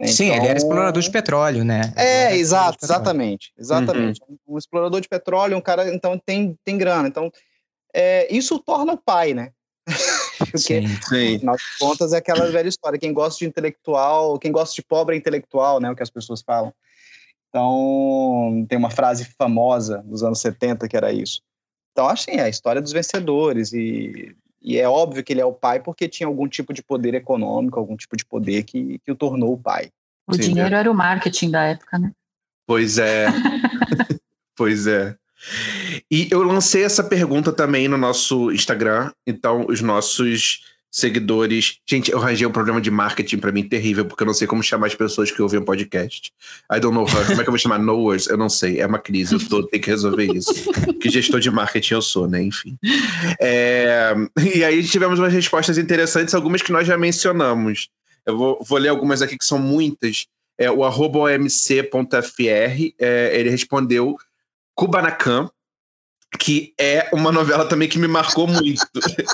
Então, Sim, ele era então explorador de petróleo, né? É, exato, exatamente. Exatamente. Uhum. Um explorador de petróleo, um cara, então, tem, tem grana. Então, é, isso torna o pai, né? Porque, sim, sim. afinal de contas, é aquela velha história. Quem gosta de intelectual, quem gosta de pobre é intelectual, né? O que as pessoas falam. Então, tem uma frase famosa dos anos 70 que era isso. Então, assim, é a história dos vencedores. E, e é óbvio que ele é o pai porque tinha algum tipo de poder econômico, algum tipo de poder que, que o tornou o pai. O sim, dinheiro é. era o marketing da época, né? Pois é. pois é. E eu lancei essa pergunta também no nosso Instagram, então os nossos seguidores. Gente, eu arranjei um problema de marketing para mim terrível, porque eu não sei como chamar as pessoas que ouvem o podcast. I don't know how. Como é que eu vou chamar? Knowers? Eu não sei. É uma crise. Eu tô, tenho que resolver isso. que gestor de marketing eu sou, né? Enfim. É... E aí tivemos umas respostas interessantes, algumas que nós já mencionamos. Eu vou, vou ler algumas aqui que são muitas. É, o omc.fr, é, ele respondeu Kubanacan, que é uma novela também que me marcou muito.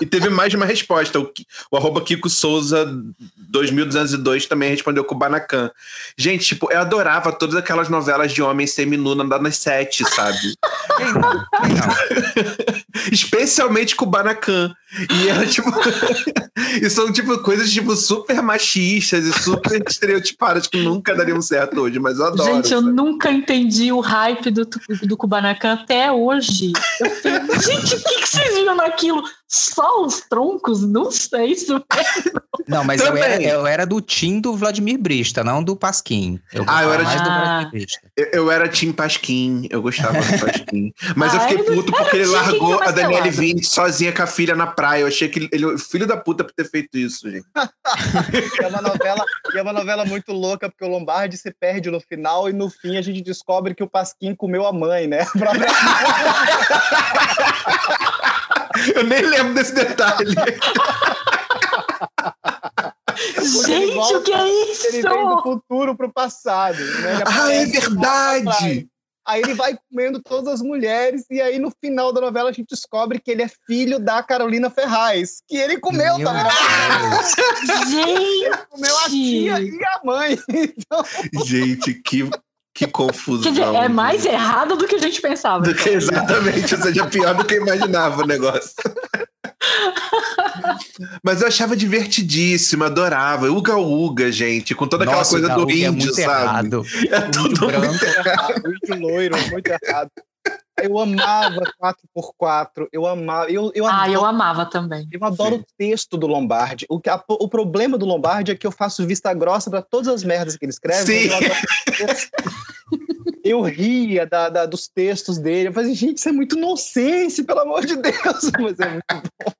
e teve mais de uma resposta. O, o arroba Kiko Souza 2202 também respondeu Kubanacan. Gente, tipo, eu adorava todas aquelas novelas de homem seminu nas sete, sabe? Quem não? Quem não? Especialmente Kubanacan. E era tipo. e são tipo coisas tipo super machistas e super estereotipadas que nunca dariam certo hoje, mas eu adoro. Gente, eu nunca entendi o hype do, do Kubanacan até hoje. Gente, o que, que vocês viram naquilo? Só os troncos? Não sei se Não, mas eu era, eu era, do time do Vladimir Brista, não do Pasquim. Eu ah, eu era mais de... do Vladimir Brista. Eu, eu era time Pasquim, eu gostava do Pasquim. Mas ah, eu fiquei puto porque ele largou a Daniele Vinci sozinha com a filha na praia. Eu achei que ele, filho da puta por ter feito isso, gente. é, uma novela, é uma novela muito louca, porque o Lombardi se perde no final e no fim a gente descobre que o Pasquim comeu a mãe, né? Eu nem lembro desse detalhe. Gente, volta, o que é isso? Ele vem do futuro pro passado. Né? Ah, é verdade! Aí ele vai comendo todas as mulheres, e aí no final da novela a gente descobre que ele é filho da Carolina Ferraz, que ele comeu Meu também. Gente! Ele comeu a tia e a mãe. Então... Gente, que que confusão. Quer dizer, é mais errado do que a gente pensava. Do que, exatamente, ou seja, pior do que imaginava o negócio. Mas eu achava divertidíssimo, adorava. Uga Uga, gente, com toda aquela Nossa, coisa do índio, é muito sabe? Errado. É tudo muito, muito errado. Muito loiro, muito errado. Eu amava 4x4, eu amava. Eu, eu ah, adoro, eu amava também. Eu adoro Sim. o texto do Lombardi. O, a, o problema do Lombardi é que eu faço vista grossa para todas as merdas que ele escreve. Sim. Eu, eu ria da, da, dos textos dele. Eu falei, gente, isso é muito nonsense, pelo amor de Deus. Mas é muito bom.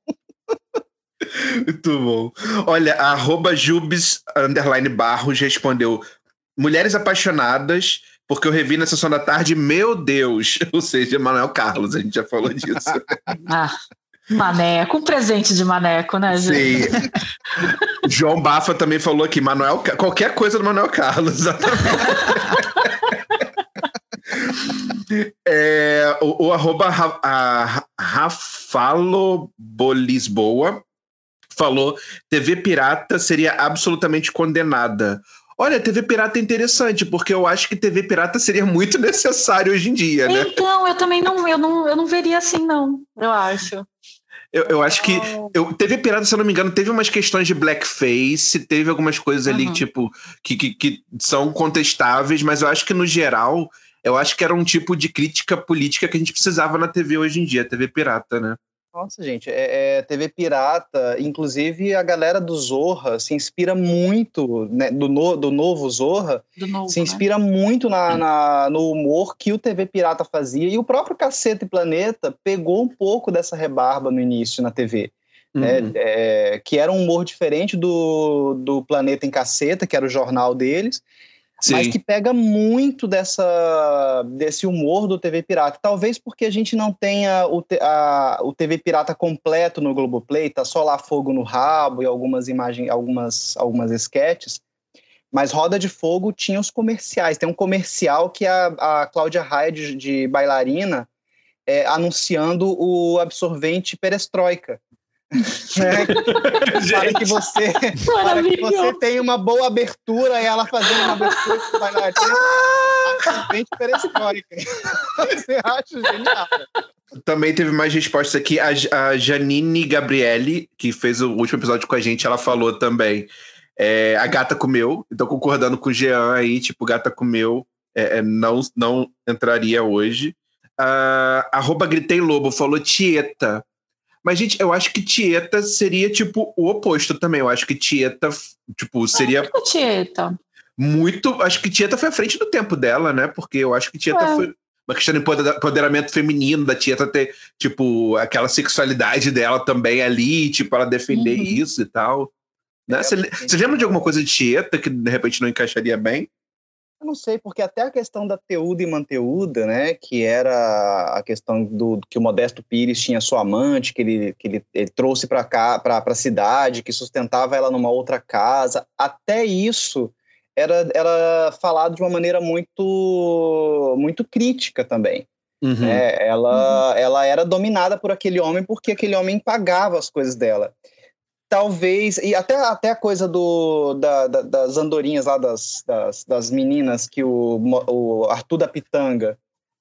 Muito bom. Olha, arroba Jubes underline Barros respondeu: Mulheres apaixonadas porque eu revi na sessão da tarde, meu Deus, ou seja, Manuel Carlos, a gente já falou disso. ah, maneco, um presente de maneco, né, gente? Sim. João Bafa também falou aqui, Manuel, qualquer coisa do Manuel Carlos, exatamente. é, o, o arroba a, Rafalo Bolisboa falou: TV pirata seria absolutamente condenada. Olha, TV pirata é interessante, porque eu acho que TV pirata seria muito necessário hoje em dia, né? Então, eu também não, eu não, eu não veria assim, não, eu acho. Eu, eu acho que. Eu, TV Pirata, se eu não me engano, teve umas questões de blackface, teve algumas coisas ali, uhum. tipo, que, que, que, são contestáveis, mas eu acho que, no geral, eu acho que era um tipo de crítica política que a gente precisava na TV hoje em dia, TV Pirata, né? Nossa, gente, é, é, TV pirata, inclusive a galera do Zorra se inspira muito, né, do, no, do novo Zorra, do novo, se né? inspira né? muito na, na, no humor que o TV Pirata fazia, e o próprio Caceta e Planeta pegou um pouco dessa rebarba no início na TV. Né, uhum. é, que era um humor diferente do, do Planeta em Caceta, que era o jornal deles, Sim. mas que pega muito dessa, desse humor do TV Pirata. Talvez porque a gente não tenha o, a, o TV Pirata completo no Globoplay, tá só lá Fogo no Rabo e algumas imagens, algumas, algumas sketches. Mas Roda de Fogo tinha os comerciais. Tem um comercial que a, a Cláudia Raia, de, de bailarina, é, anunciando o absorvente perestroika. Né? para que você para que você tenha uma boa abertura e ela fazendo uma abertura que vai na absolutamente perestroika. Você acha genial. Também teve mais respostas aqui. A, a Janine Gabriele, que fez o último episódio com a gente, ela falou também. É, a gata comeu, então concordando com o Jean aí, tipo, gata comeu, é, é não, não entraria hoje. Uh, arroba Gritei Lobo falou Tieta. Mas, gente, eu acho que Tieta seria, tipo, o oposto também. Eu acho que Tieta, tipo, seria. Muito Tieta. Muito. Acho que Tieta foi à frente do tempo dela, né? Porque eu acho que Tieta é. foi uma questão de empoderamento feminino, da Tieta ter, tipo, aquela sexualidade dela também ali, tipo, ela defender uhum. isso e tal. Né? Você é, lembra de alguma coisa de Tieta que de repente não encaixaria bem? Eu não sei, porque até a questão da Teuda e Manteuda, né, que era a questão do que o Modesto Pires tinha sua amante, que ele, que ele, ele trouxe para cá, para a cidade, que sustentava ela numa outra casa, até isso era, era falado de uma maneira muito, muito crítica também. Uhum. É, ela, uhum. ela era dominada por aquele homem porque aquele homem pagava as coisas dela talvez, e até, até a coisa do, da, da, das andorinhas lá, das, das, das, meninas que o, o Arthur da Pitanga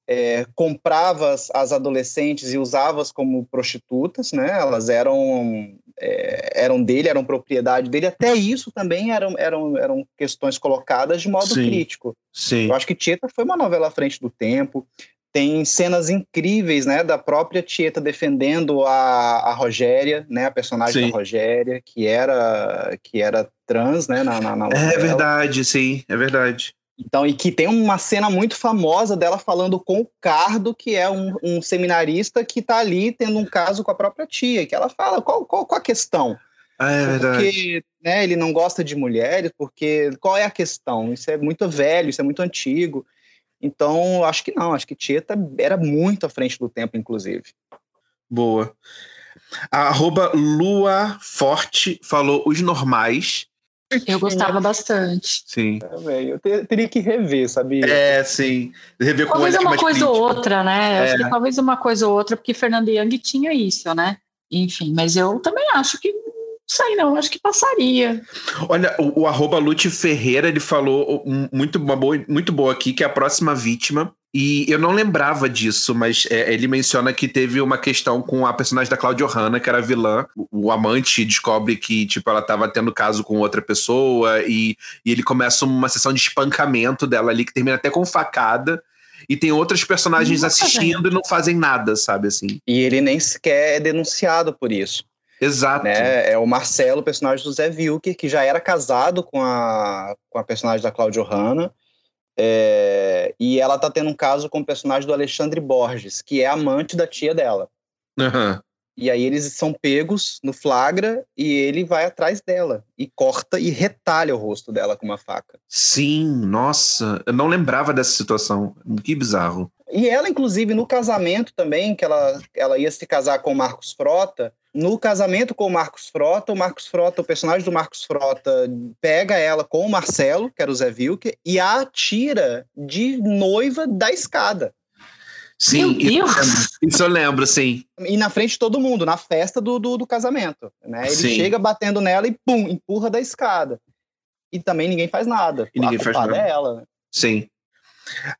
é, comprava as, as, adolescentes e usava-as como prostitutas, né? Elas eram, é, eram dele, eram propriedade dele. Até isso também eram, eram, eram questões colocadas de modo Sim. crítico. Sim. Eu acho que Tieta foi uma novela à frente do tempo. Tem cenas incríveis, né, da própria Tieta defendendo a, a Rogéria, né, a personagem Sim. da Rogéria, que era que era trans, né, na, na, na É novela. verdade, sim, é verdade. Então, e que tem uma cena muito famosa dela falando com o Cardo, que é um, um seminarista que está ali tendo um caso com a própria tia, que ela fala qual, qual, qual a questão? Ah, é verdade. Porque né, ele não gosta de mulheres, porque qual é a questão? Isso é muito velho, isso é muito antigo. Então, acho que não, acho que Tieta era muito à frente do tempo, inclusive. Boa. A arroba Lua Forte falou os normais. Eu gostava bastante. Sim. É, eu te- teria que rever, sabia? É, sim. Rever com Talvez uma coisa ou outra, né? Eu Acho É. que talvez uma coisa ou outra, porque Fernando Young tinha isso, né? Enfim, mas eu também acho que sei não, acho que passaria. Olha, o, o arroba Lute Ferreira, ele falou um- muito, uma boa, muito boa aqui, que é a próxima vítima. E eu não lembrava disso, mas é, ele menciona que teve uma questão com a personagem da Claudia Hanna, que era vilã. O, o amante descobre que, tipo, ela estava tendo caso com outra pessoa e, e ele começa uma sessão de espancamento dela ali, que termina até com facada. E tem outros personagens Nossa, assistindo e não fazem nada, sabe, assim. E ele nem sequer é denunciado por isso. Exato. né? É o Marcelo, personagem do Zé Vilker, que já era casado com a, com a personagem da Cláudia Hanna. é, e ela tá tendo um caso com o personagem do Alexandre Borges, que é amante da tia dela. Aham. E aí eles são pegos no flagra e ele vai atrás dela e corta e retalha o rosto dela com uma faca. Sim, nossa, eu não lembrava dessa situação. Que bizarro. E ela, inclusive, no casamento também, que ela, ela ia se casar com o Marcos Frota, no casamento com o Marcos Frota, o Marcos Frota, o personagem do Marcos Frota, pega ela com o Marcelo, que era o Zé Vilker, e a atira de noiva da escada. Sim, Meu isso eu Deus! lembro. Isso eu lembro, sim. E na frente de todo mundo, na festa do, do, do casamento. Né? Ele Sim. chega batendo nela e pum, empurra da escada. E também ninguém faz nada. E ninguém a faz nada. é ela. né? Sim.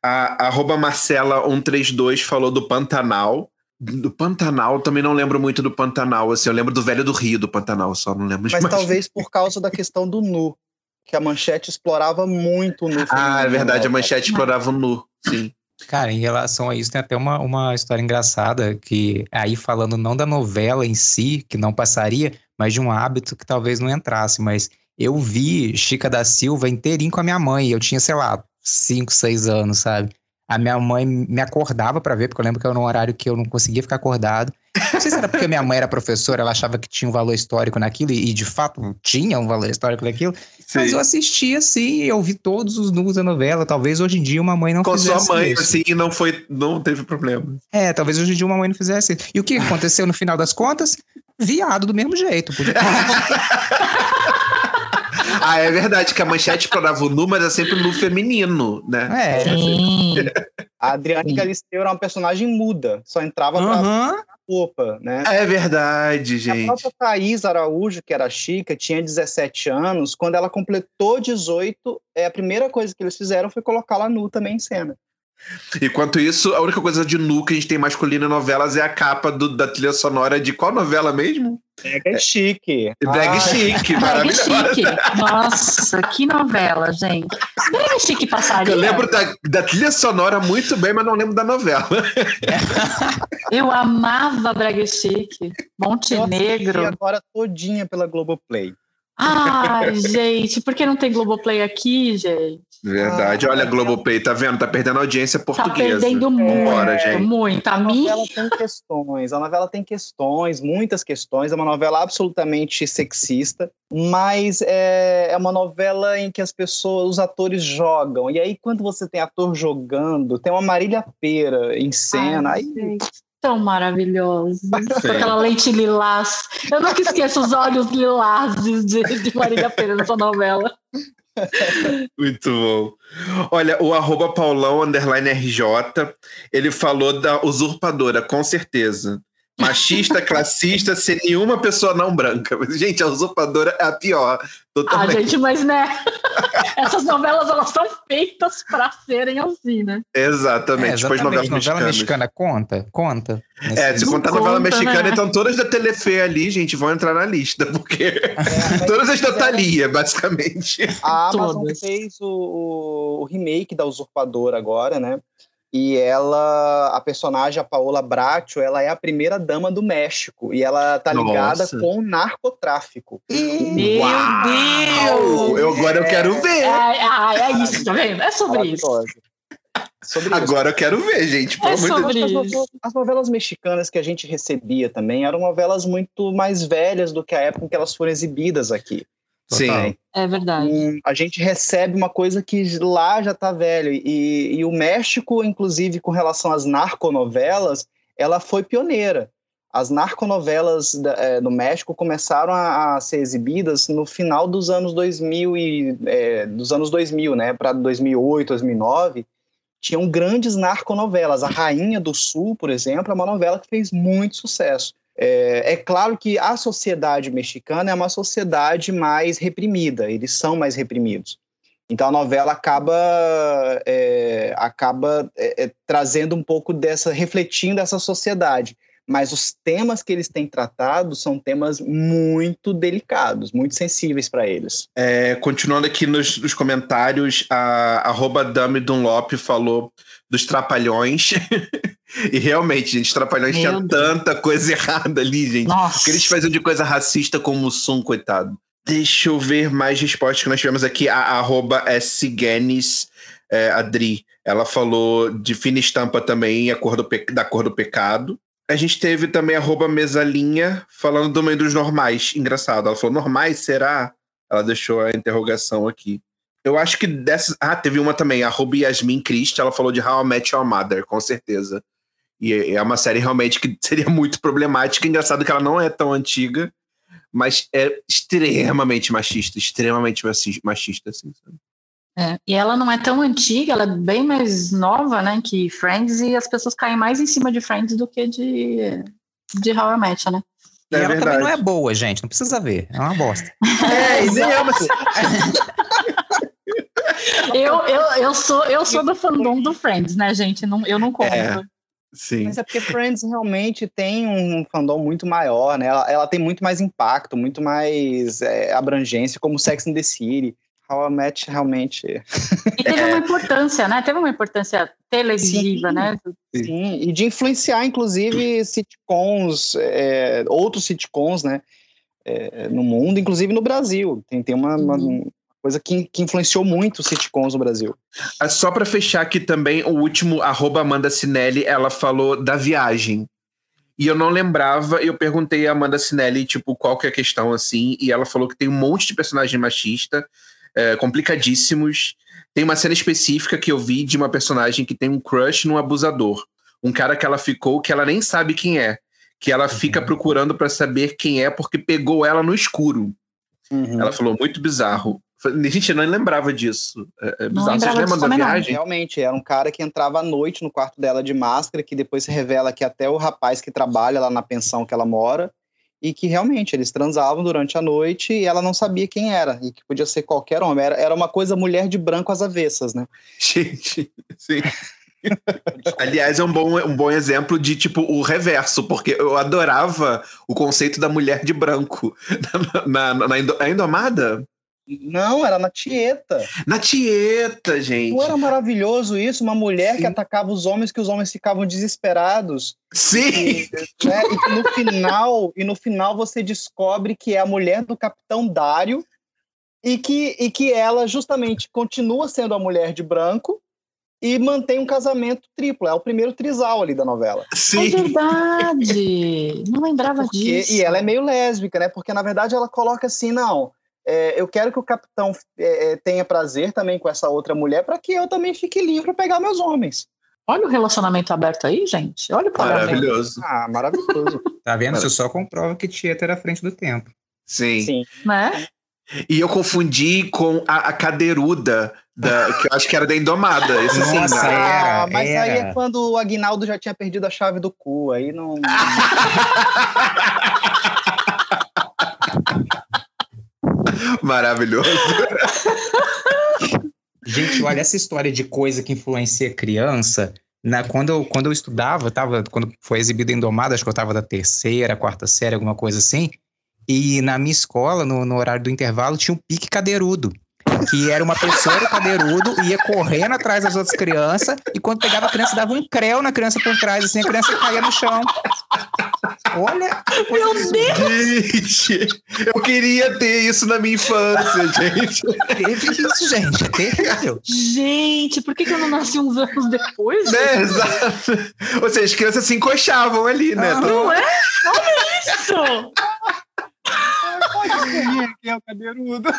A arroba Marcela132 falou do Pantanal. Do Pantanal, eu também não lembro muito do Pantanal, assim, eu lembro do Velho do Rio do Pantanal, só não lembro de Mas mais. talvez por causa da questão do nu. Que a manchete explorava muito o nu. Ah, é verdade, a manchete explorava o nu, sim. Cara, em relação a isso, tem até uma, uma história engraçada que aí falando não da novela em si, que não passaria, mas de um hábito que talvez não entrasse. Mas eu vi Chica da Silva inteirinho com a minha mãe. Eu tinha, sei lá, 5, 6 anos, sabe? A minha mãe me acordava pra ver, porque eu lembro que era um horário que eu não conseguia ficar acordado. Não sei se era porque minha mãe era professora, ela achava que tinha um valor histórico naquilo, e e de fato tinha um valor histórico naquilo. Mas Sim. eu assistia assim, eu vi todos os nus da novela. Talvez hoje em dia uma mãe não Com sua fizesse mãe, isso. assim, não foi, não teve problema. É, talvez hoje em dia uma mãe não fizesse. E o que aconteceu no final das contas? Viado do mesmo jeito. porque- Ah, é verdade que a manchete explorava o nu, mas é sempre o nu feminino, né? É. Sim. A Adriane. Galisteu era uma personagem muda, só entrava pra Aham. roupa, né? É verdade, A gente. própria Thaís Araújo, que era a Chica, tinha 17 anos. Quando ela completou 18, é, a primeira coisa que eles fizeram foi colocá-la nu também em cena. Enquanto isso, a única coisa de nu que a gente tem masculina em novelas é a capa do- da trilha sonora de qual novela mesmo? É chique. Drag Ah, Chic, Brega maravilhosa. Chique. Nossa, que novela, gente. Brega Chique passaria? Eu lembro da, da trilha sonora muito bem, mas não lembro da novela. Eu amava Brega Chique. eu Montenegro. agora todinha pela Globoplay. Ai, gente, por que não tem Globoplay aqui, gente? Verdade. Ah, Olha, mas Globoplay, tá vendo? Tá perdendo audiência Tá portuguesa. perdendo muito, gente. muito. A A mim, novela tem questões, a novela tem questões, muitas questões. É uma novela absolutamente sexista, mas é, é uma novela em que as pessoas, os atores jogam. E aí, quando você tem ator jogando, tem uma Marília Pera em cena. Ai, aí, gente, tão maravilhoso. Com Sim. aquela lente lilás. Eu nunca esqueço os olhos lilás de, de, Marília Pera nessa novela. Muito bom. Olha, o arroba Paulão underline RJ, ele falou da usurpadora, com certeza. Machista, classista, sem nenhuma pessoa não branca. Mas, Gente, a usurpadora é a pior. Ah, Totalmente. gente, mas né? Essas novelas elas são feitas pra serem assim, né? Exatamente. É, Depois exatamente. novelas novela mexicanas. mexicana conta? Conta. É, se contar Não novela conta, mexicana, né? então todas da Telefe ali, gente, vão entrar na lista, porque é, todas as da Thalia, basicamente. a Amazon Todas. fez o, o remake da Usurpadora agora, né? E ela, a personagem, a Paola Bracho, ela é a primeira dama do México e ela tá ligada Nossa. com o narcotráfico. Meu Uau! Deus! Eu agora eu quero ver. É, ah, é isso, tá vendo? É sobre isso. Sobre isso. Agora eu quero ver, gente. Pelo É Deus. sobre As isso. as novelas mexicanas que a gente recebia também eram novelas muito mais velhas do que a época em que elas foram exibidas aqui. Sim. É verdade. E a gente recebe uma coisa que lá já tá velho. E, e o México, inclusive, com relação às narconovelas, ela foi pioneira. As narconovelas da- eh, no México começaram a, a ser exibidas no final dos anos 2000 e eh, dos anos 2000, né, para 2008, 2009, tinham grandes narconovelas. A Rainha do Sul, por exemplo, é uma novela que fez muito sucesso. É, é claro que a sociedade mexicana é uma sociedade mais reprimida, eles são mais reprimidos. Então a novela acaba, é, acaba é, é, trazendo um pouco dessa, refletindo essa sociedade. Mas os temas que eles têm tratado são temas muito delicados, muito sensíveis para eles. É, continuando aqui nos, nos comentários, a arroba Dami Dunlop falou dos trapalhões. e realmente, gente, os trapalhões Meu tinha Deus. tanta coisa errada ali, gente. O Nossa. que eles faziam de coisa racista como o Sum, coitado. Deixa eu ver mais respostas que nós tivemos aqui. A arroba Sgenis é, Adri. Ela falou de fina estampa também, a cor do da cor do pecado. A gente teve também arroba mesalinha falando também dos normais. Engraçado. Ela falou, normais, será? Ela deixou a interrogação aqui. Eu acho que dessas. Ah, teve uma também, arroba Yasmin Christ, ela falou de How I Met Your Mother, com certeza. E é uma série realmente que seria muito problemática. Engraçado que ela não é tão antiga, mas é extremamente machista, extremamente machista, assim. sabe? É, e ela não é tão antiga, ela é bem mais nova, né, que Friends, e as pessoas caem mais em cima de Friends do que de, de How I Met, né? E É ela também não é verdade. boa, gente. Não precisa ver. É uma bosta. É, e nem é uma- Eu, eu, eu, sou, eu sou do fandom do Friends, né, gente? Não, eu não compro. É. Sim. Mas é porque Friends realmente tem um fandom muito maior, né? Ela, ela tem muito mais impacto, muito mais é, abrangência, como Sex and the City. How I Met realmente. E teve uma importância, né? Teve uma importância televisiva, Sim. né? Sim, e de influenciar, inclusive, sitcoms, é, outros sitcoms, né? é, no mundo, inclusive no Brasil. Tem, tem uma, uma- Uhum. uma coisa que, que influenciou muito os sitcoms no Brasil. Ah, Só pra fechar aqui também, o último, arroba Amanda Sinelli, ela falou da viagem. E eu não lembrava, eu perguntei a Amanda Sinelli, tipo, qual que é a questão, assim, e ela falou que tem um monte de personagem machista, é, complicadíssimos. Tem uma cena específica que eu vi de uma personagem que tem um crush num abusador. Um cara que ela ficou que ela nem sabe quem é. Que ela fica procurando pra saber quem é porque pegou ela no escuro. Uhum. Ela falou, muito bizarro. Falei, Gente, eu não lembrava disso. É, é bizarro. Vocês lembrava lembram da também, não. viagem? Realmente, era um cara que entrava à noite no quarto dela de máscara, que depois se revela que até o rapaz que trabalha lá na pensão que ela mora, e que realmente eles transavam durante a noite e ela não sabia quem era, e que podia ser qualquer homem. Era, era uma coisa mulher de branco às avessas, né? Gente, sim. Aliás, é um bom, um bom exemplo de, tipo, o reverso, porque eu adorava o conceito da mulher de branco. Na, na, na Indo- a Indomada? Não, era na Tieta. Na Tieta, gente. Não era maravilhoso isso? Uma mulher Sim. que atacava os homens, que os homens ficavam desesperados. Sim! E, né, e que no final, e no final você descobre que é a mulher do Capitão Dário e que, e que ela justamente continua sendo a mulher de branco e mantém um casamento triplo. É o primeiro trisal ali da novela. É Sim! verdade! Não lembrava Porque- disso. e ela é meio lésbica, né? Porque na verdade ela coloca assim, não. É, eu quero que o capitão é, é, tenha prazer também com essa outra mulher para que eu também fique livre para pegar meus homens. Olha o relacionamento aberto aí, gente. Olha o pagamento. Maravilhoso. Ah, maravilhoso. Tá vendo? Isso só comprova que Tieto era à frente do tempo. Sim. Sim. Né? E eu confundi com a, a cadeiruda, da, que eu acho que era da Indomada. Isso sim, Nossa, né? era, ah, mas aí era. é quando o Aguinaldo já tinha perdido a chave do cu, aí não. Maravilhoso. Gente, olha essa história de coisa que influencia criança. Na, quando, eu, quando eu estudava, tava, quando foi exibido Indomada, acho que eu estava da terceira, quarta série, alguma coisa assim. E na minha escola, no, no horário do intervalo, tinha um pique cadeirudo. Que era uma pessoa do cadeirudo, ia correndo atrás das outras crianças, e quando pegava a criança, dava um creu na criança por trás, assim, a criança caía no chão. Olha. Meu Deus! Gente, eu queria ter isso na minha infância, gente. Teve isso, gente. Terrível. Gente, por que, que eu não nasci uns anos depois? Né, exato. Ou seja, as crianças se encoxavam ali, né? Ah. Não é? Olha isso! Quem é o cadeirudo?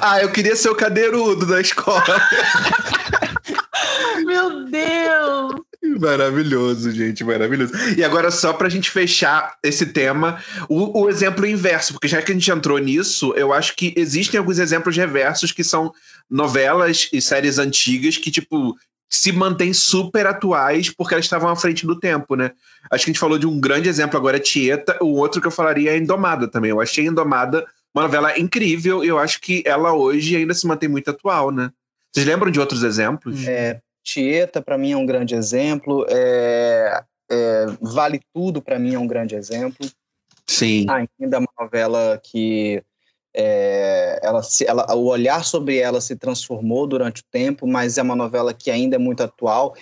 Ah, eu queria ser o cadeirudo da escola. Meu Deus! Maravilhoso, gente, maravilhoso. E agora, só pra gente fechar esse tema, o, o exemplo inverso, porque já que a gente entrou nisso, eu acho que existem alguns exemplos reversos que são novelas e séries antigas que, tipo, se mantêm super atuais porque elas estavam à frente do tempo, né? Acho que a gente falou de um grande exemplo agora, é Tieta. O outro que eu falaria é Indomada também. Eu achei Indomada uma novela incrível e eu acho que ela hoje ainda se mantém muito atual, né? Vocês lembram de outros exemplos? É, Tieta, para mim, é um grande exemplo. É, é, vale Tudo, para mim, é um grande exemplo. Sim. Ainda uma novela que é, ela, se, ela, o olhar sobre ela se transformou durante o tempo, mas é uma novela que ainda é muito atual.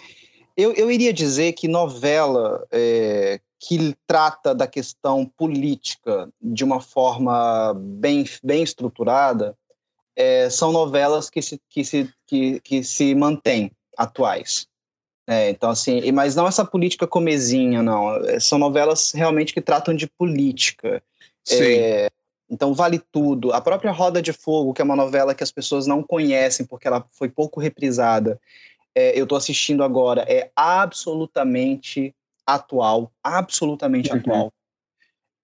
Eu, eu iria dizer que novela é, que trata da questão política de uma forma bem, bem estruturada é, são novelas que se, que se, que, que se mantêm atuais. É, então, assim, mas não essa política comezinha, não. É, São novelas realmente que tratam de política. Sim. É, então, vale tudo. A própria Roda de Fogo, que é uma novela que as pessoas não conhecem porque ela foi pouco reprisada, é, eu estou assistindo agora, é absolutamente atual. Absolutamente Uhum. atual.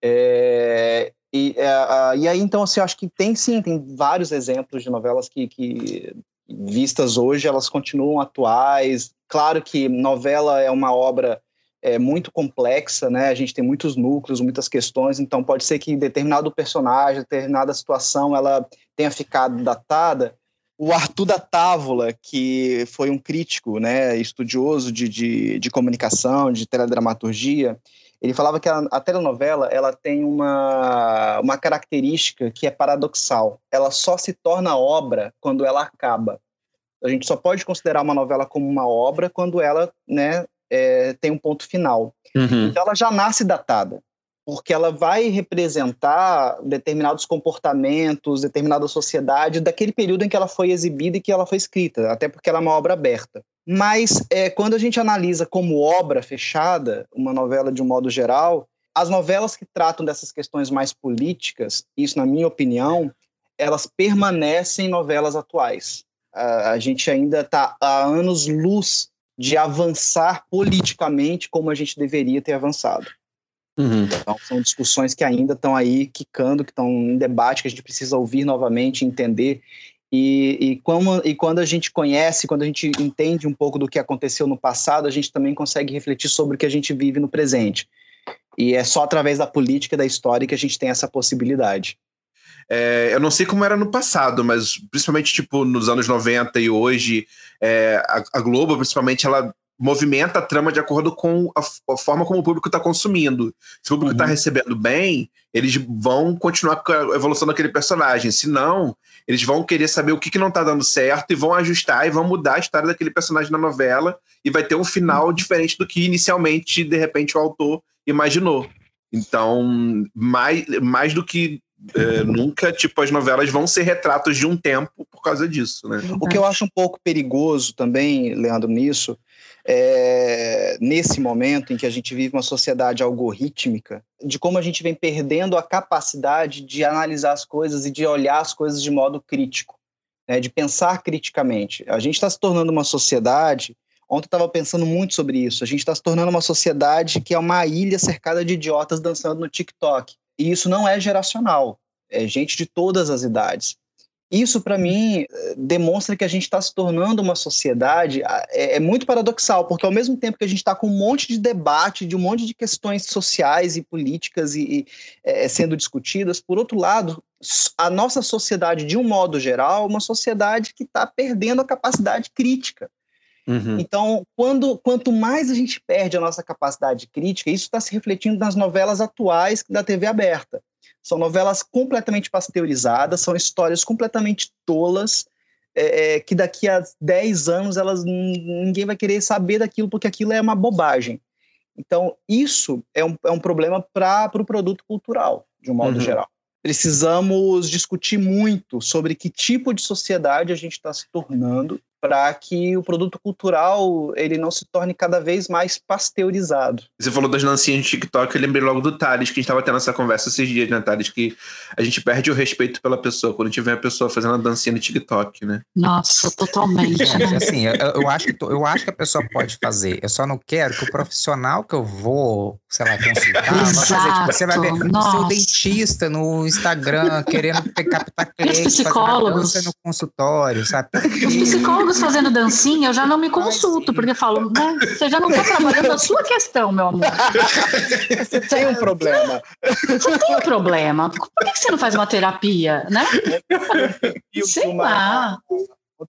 É, e, é, e aí, então, assim, eu acho que tem sim, tem vários exemplos de novelas que, que vistas hoje, elas continuam atuais. Claro que novela é uma obra é, muito complexa, né? A gente tem muitos núcleos, muitas questões, então pode ser que determinado personagem, determinada situação, ela tenha ficado datada. O Arthur da Távola, que foi um crítico, né, estudioso de, de, de comunicação, de teledramaturgia, ele falava que a, a telenovela ela tem uma, uma característica que é paradoxal. Ela só se torna obra quando ela acaba. A gente só pode considerar uma novela como uma obra quando ela né, é, tem um ponto final. Uhum. Então ela já nasce datada, porque ela vai representar determinados comportamentos, determinada sociedade daquele período em que ela foi exibida e que ela foi escrita, até porque ela é uma obra aberta. Mas é, quando a gente analisa como obra fechada, uma novela de um modo geral, as novelas que tratam dessas questões mais políticas, isso na minha opinião, elas permanecem novelas atuais. A, a gente ainda está há anos luz de avançar politicamente como a gente deveria ter avançado. Uhum. Então, são discussões que ainda estão aí quicando, que estão em debate, que a gente precisa ouvir novamente, entender. E, e, como, e quando a gente conhece, quando a gente entende um pouco do que aconteceu no passado, a gente também consegue refletir sobre o que a gente vive no presente. E é só através da política e da história que a gente tem essa possibilidade. É, eu não sei como era no passado, mas principalmente tipo nos anos 90 e hoje, é, a, a Globo, principalmente, ela movimenta a trama de acordo com a, a forma como o público está consumindo. Se o público está Uhum. recebendo bem, eles vão continuar com a evolução daquele personagem. Se não, eles vão querer saber o que, que não está dando certo e vão ajustar e vão mudar a história daquele personagem na novela e vai ter um final diferente do que inicialmente, de repente, o autor imaginou. Então, mais, mais do que é, nunca, tipo, as novelas vão ser retratos de um tempo por causa disso, né? O que eu acho um pouco perigoso também, Leandro, nisso, é nesse momento em que a gente vive uma sociedade algorítmica, de como a gente vem perdendo a capacidade de analisar as coisas e de olhar as coisas de modo crítico, né, de pensar criticamente. A gente está se tornando uma sociedade. Ontem estava pensando muito sobre isso. A gente está se tornando uma sociedade que é uma ilha cercada de idiotas dançando no TikTok. E isso não é geracional. É gente de todas as idades. Isso, para mim, demonstra que a gente está se tornando uma sociedade. É, é muito paradoxal, porque ao mesmo tempo que a gente está com um monte de debate, de um monte de questões sociais e políticas e, e, eh, sendo discutidas, por outro lado, a nossa sociedade, de um modo geral, é uma sociedade que está perdendo a capacidade crítica. Uhum. Então, quando, quanto mais a gente perde a nossa capacidade crítica, isso está se refletindo nas novelas atuais da TV aberta. São novelas completamente pasteurizadas, são histórias completamente tolas, é, é, que daqui a 10 anos elas ninguém vai querer saber daquilo, porque aquilo é uma bobagem. Então, isso é um, é um problema para o pro produto cultural, de um modo uhum. geral. Precisamos discutir muito sobre que tipo de sociedade a gente está se tornando para que o produto cultural ele não se torne cada vez mais pasteurizado. Você falou das dancinhas de TikTok, eu lembrei logo do Thales, que a gente estava tendo essa conversa esses dias, né, Thales? Que a gente perde o respeito pela pessoa quando tiver a pessoa fazendo a dancinha no TikTok, né? Nossa, totalmente. Gente, assim, eu, eu, acho que, eu acho que a pessoa pode fazer. Eu só não quero que o profissional que eu vou, sei lá, consultar, vai fazer, tipo, você vai ver o seu dentista no Instagram querendo captar clientes, psicólogos no consultório, sabe? Os psicólogos fazendo dancinha, eu já não me consulto, porque eu falo, né, você já não está trabalhando a sua questão, meu amor. Você tem um problema. Você tem um problema. Por que você não faz uma terapia, né? Sei uma, lá.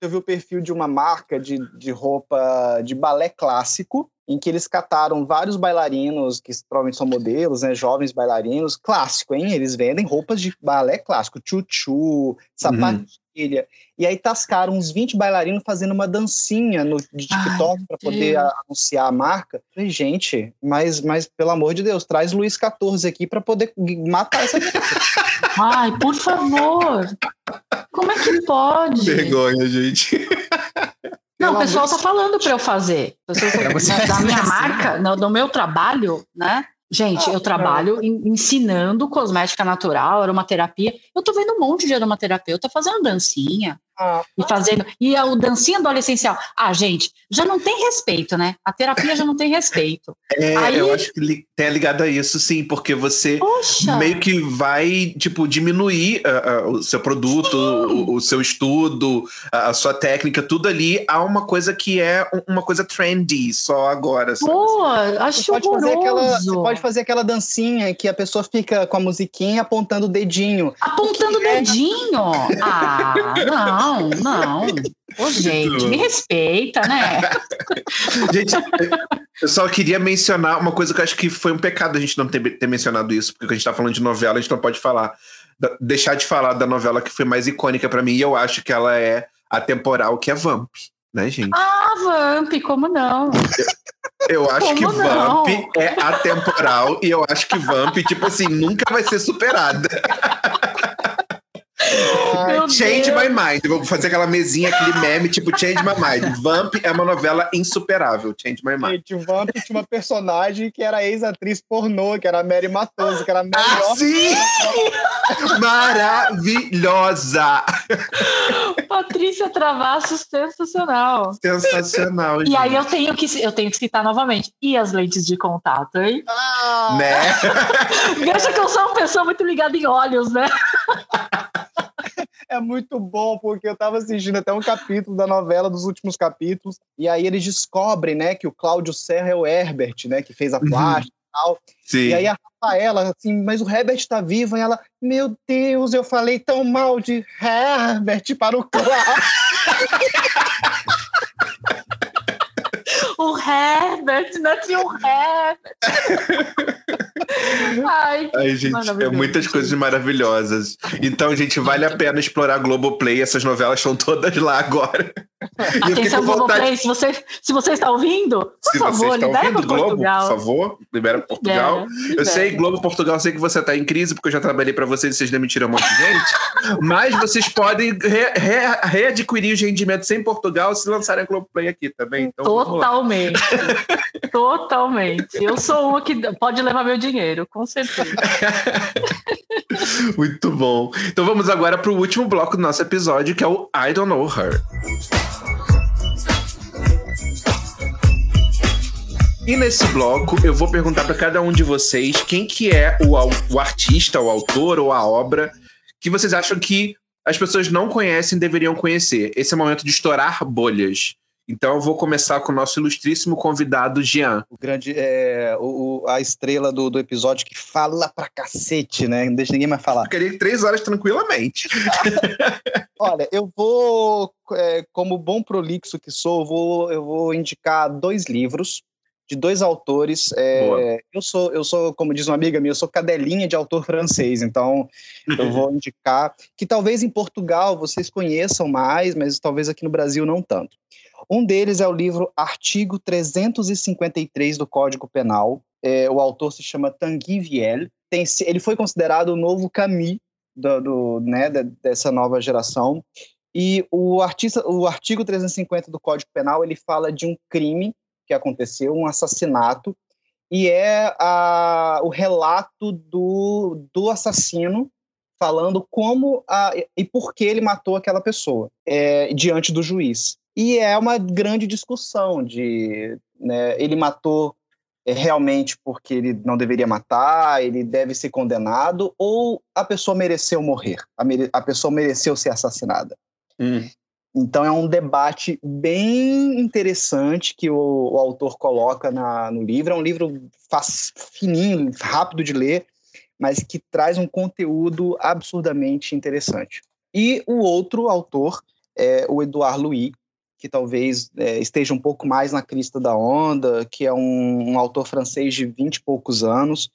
Eu vi o perfil de uma marca de, de roupa de balé clássico, em que eles cataram vários bailarinos, que provavelmente são modelos, né, jovens bailarinos, clássico, hein? Eles vendem roupas de balé clássico, tchutchu, sapatilha. Uhum. E aí tascaram uns 20 bailarinos fazendo uma dancinha no de TikTok para poder anunciar a marca. Falei, gente, mas, mas pelo amor de Deus, traz Luiz 14 aqui para poder matar essa Ai, por favor. Como é que pode? Vergonha, gente. Não, o pessoal está falando para eu fazer. Pessoal, da minha marca, no, no meu trabalho, né? Gente, eu trabalho ensinando cosmética natural, aromaterapia. Eu tô vendo um monte de aromaterapeuta fazendo dancinha, ah, e fazendo. E o dancinha do óleo essencial. Ah, gente, já não tem respeito, né? A terapia já não tem respeito. É, Aí... eu acho que tem ligado a isso, sim, porque você Poxa. meio que vai, tipo, diminuir uh, uh, o seu produto, o, o, seu estudo, a, a, sua técnica, tudo ali a uma coisa que é uma coisa trendy só agora. Sabe? Pô, acho você pode, fazer aquela, você pode fazer aquela dancinha que a pessoa fica com a musiquinha apontando o dedinho. Apontando o dedinho? Ah, não. Não, não. Ô, gente, me respeita, né? gente, eu só queria mencionar uma coisa que eu acho que foi um pecado a gente não ter, ter mencionado isso, porque a gente tá falando de novela, a gente não pode falar, deixar de falar da novela que foi mais icônica para mim, e eu acho que ela é atemporal, que é Vamp, né, gente? Ah, Vamp, como não? Eu, eu acho como que não? Vamp é atemporal, e eu acho que Vamp, tipo assim, nunca vai ser superada. change Deus. My Mind. Vou fazer aquela mesinha, aquele meme, tipo Change My Mind. Vamp é uma novela insuperável. Change My Mind. Gente, o Vamp tinha uma personagem que era ex-atriz pornô, que era a Mary Matoso, que era a melhor. Ah, sim! Maravilhosa! Patrícia Travasso, sensacional. Sensacional. E gente. aí eu tenho que eu tenho que citar novamente. E as lentes de contato, hein? Ah. Né? Veja que eu sou uma pessoa muito ligada em olhos, né? é muito bom, porque eu estava assistindo até um capítulo da novela, dos últimos capítulos, e aí eles descobrem, né, que o Cláudio Serra é o Herbert, né, que fez a uhum. plástica uhum. e tal. Sim. E aí a Rafaela, assim, mas o Herbert está vivo, e ela, meu Deus, eu falei tão mal de Herbert para o Cláudio. o Herbert, não tinha o Herbert. Ai, Ai, gente, é muitas coisas maravilhosas. Então, gente, vale a pena explorar Globoplay. Essas novelas estão todas lá agora. Atenção, Globoplay, se você, se você está ouvindo, por se favor, você está libera ouvindo, Globo, Portugal. por favor, libera Portugal. Libera, libera. Eu sei, Globo Portugal, sei que você está em crise, porque eu já trabalhei para vocês e vocês demitiram um monte de gente. mas vocês podem re, re, readquirir os rendimentos em Portugal se lançarem a Globoplay aqui também. Então, Totalmente. Totalmente. Eu sou uma que pode levar meu dinheiro, com certeza. Muito bom. Então vamos agora para o último bloco do nosso episódio, que é o I Don't Know Her. E nesse bloco eu vou perguntar para cada um de vocês quem que é o, o artista, o autor ou a obra que vocês acham que as pessoas não conhecem deveriam conhecer. Esse é o momento de estourar bolhas. Então eu vou começar com o nosso ilustríssimo convidado, Jean. O grande, é, o, a estrela do, do episódio que fala pra cacete, né? Não deixa ninguém mais falar. Ficaria três horas tranquilamente. Olha, eu vou, é, como bom prolixo que sou, eu vou, eu vou indicar dois livros. de dois autores. É, eu sou, eu sou, como diz uma amiga minha, eu sou cadelinha de autor francês, então eu vou indicar que talvez em Portugal vocês conheçam mais, mas talvez aqui no Brasil não tanto. Um deles é o livro Artigo 353 do Código Penal. É, o autor se chama Tanguy Viel. Tem, ele foi considerado o novo Camus do, do né, dessa nova geração. E o, artista, o artigo 350 do Código Penal ele fala de um crime que aconteceu, um assassinato, e é a, o relato do, do assassino falando como a, e por que ele matou aquela pessoa é, diante do juiz. E é uma grande discussão de né, ele matou é, realmente porque ele não deveria matar, ele deve ser condenado, ou a pessoa mereceu morrer, a, mere, a pessoa mereceu ser assassinada. Hum. Então é um debate bem interessante que o, o autor coloca na, no livro. É um livro faz, fininho, rápido de ler, mas que traz um conteúdo absurdamente interessante. E o outro autor é o Edouard Louis, que talvez é, esteja um pouco mais na crista da onda, que é um, um autor francês de vinte e poucos anos.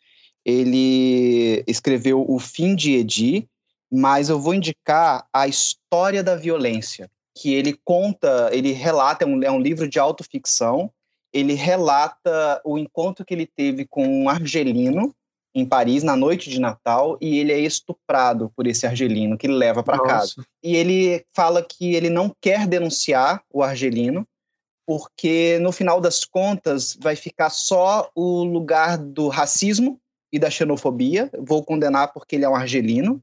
Ele escreveu O Fim de Edi, mas eu vou indicar a história da violência que ele conta, ele relata, é um, é um livro de autoficção, ele relata o encontro que ele teve com um argelino em Paris na noite de Natal e ele é estuprado por esse argelino que leva para casa. E ele fala que ele não quer denunciar o argelino porque no final das contas vai ficar só o lugar do racismo e da xenofobia, vou condenar porque ele é um argelino,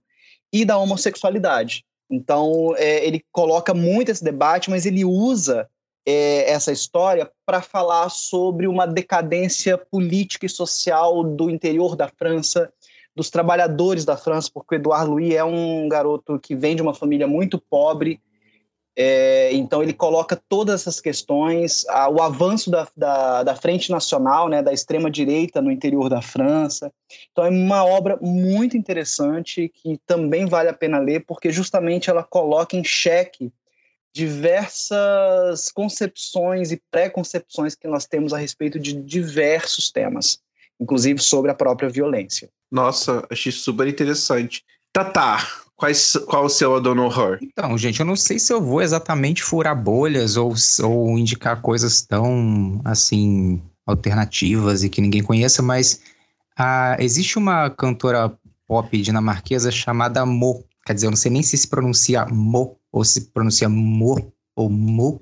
e da homossexualidade. Então, é, ele coloca muito esse debate, mas ele usa é, essa história para falar sobre uma decadência política e social do interior da França, dos trabalhadores da França, porque o Edouard Louis é um garoto que vem de uma família muito pobre, é, então ele coloca todas essas questões, a, o avanço da, da, da, Frente Nacional, né, da extrema-direita no interior da França. Então é uma obra muito interessante que também vale a pena ler, porque justamente ela coloca em xeque diversas concepções e preconcepções que nós temos a respeito de diversos temas, inclusive sobre a própria violência. Nossa, achei super interessante. Tatar, Quais, qual o seu Adon Horror? Então, gente, eu não sei se eu vou exatamente furar bolhas ou, ou indicar coisas tão, assim, alternativas e que ninguém conheça, mas ah, existe uma cantora pop dinamarquesa chamada Mo. Quer dizer, eu não sei nem se se pronuncia Mo ou se pronuncia Mo ou Mo.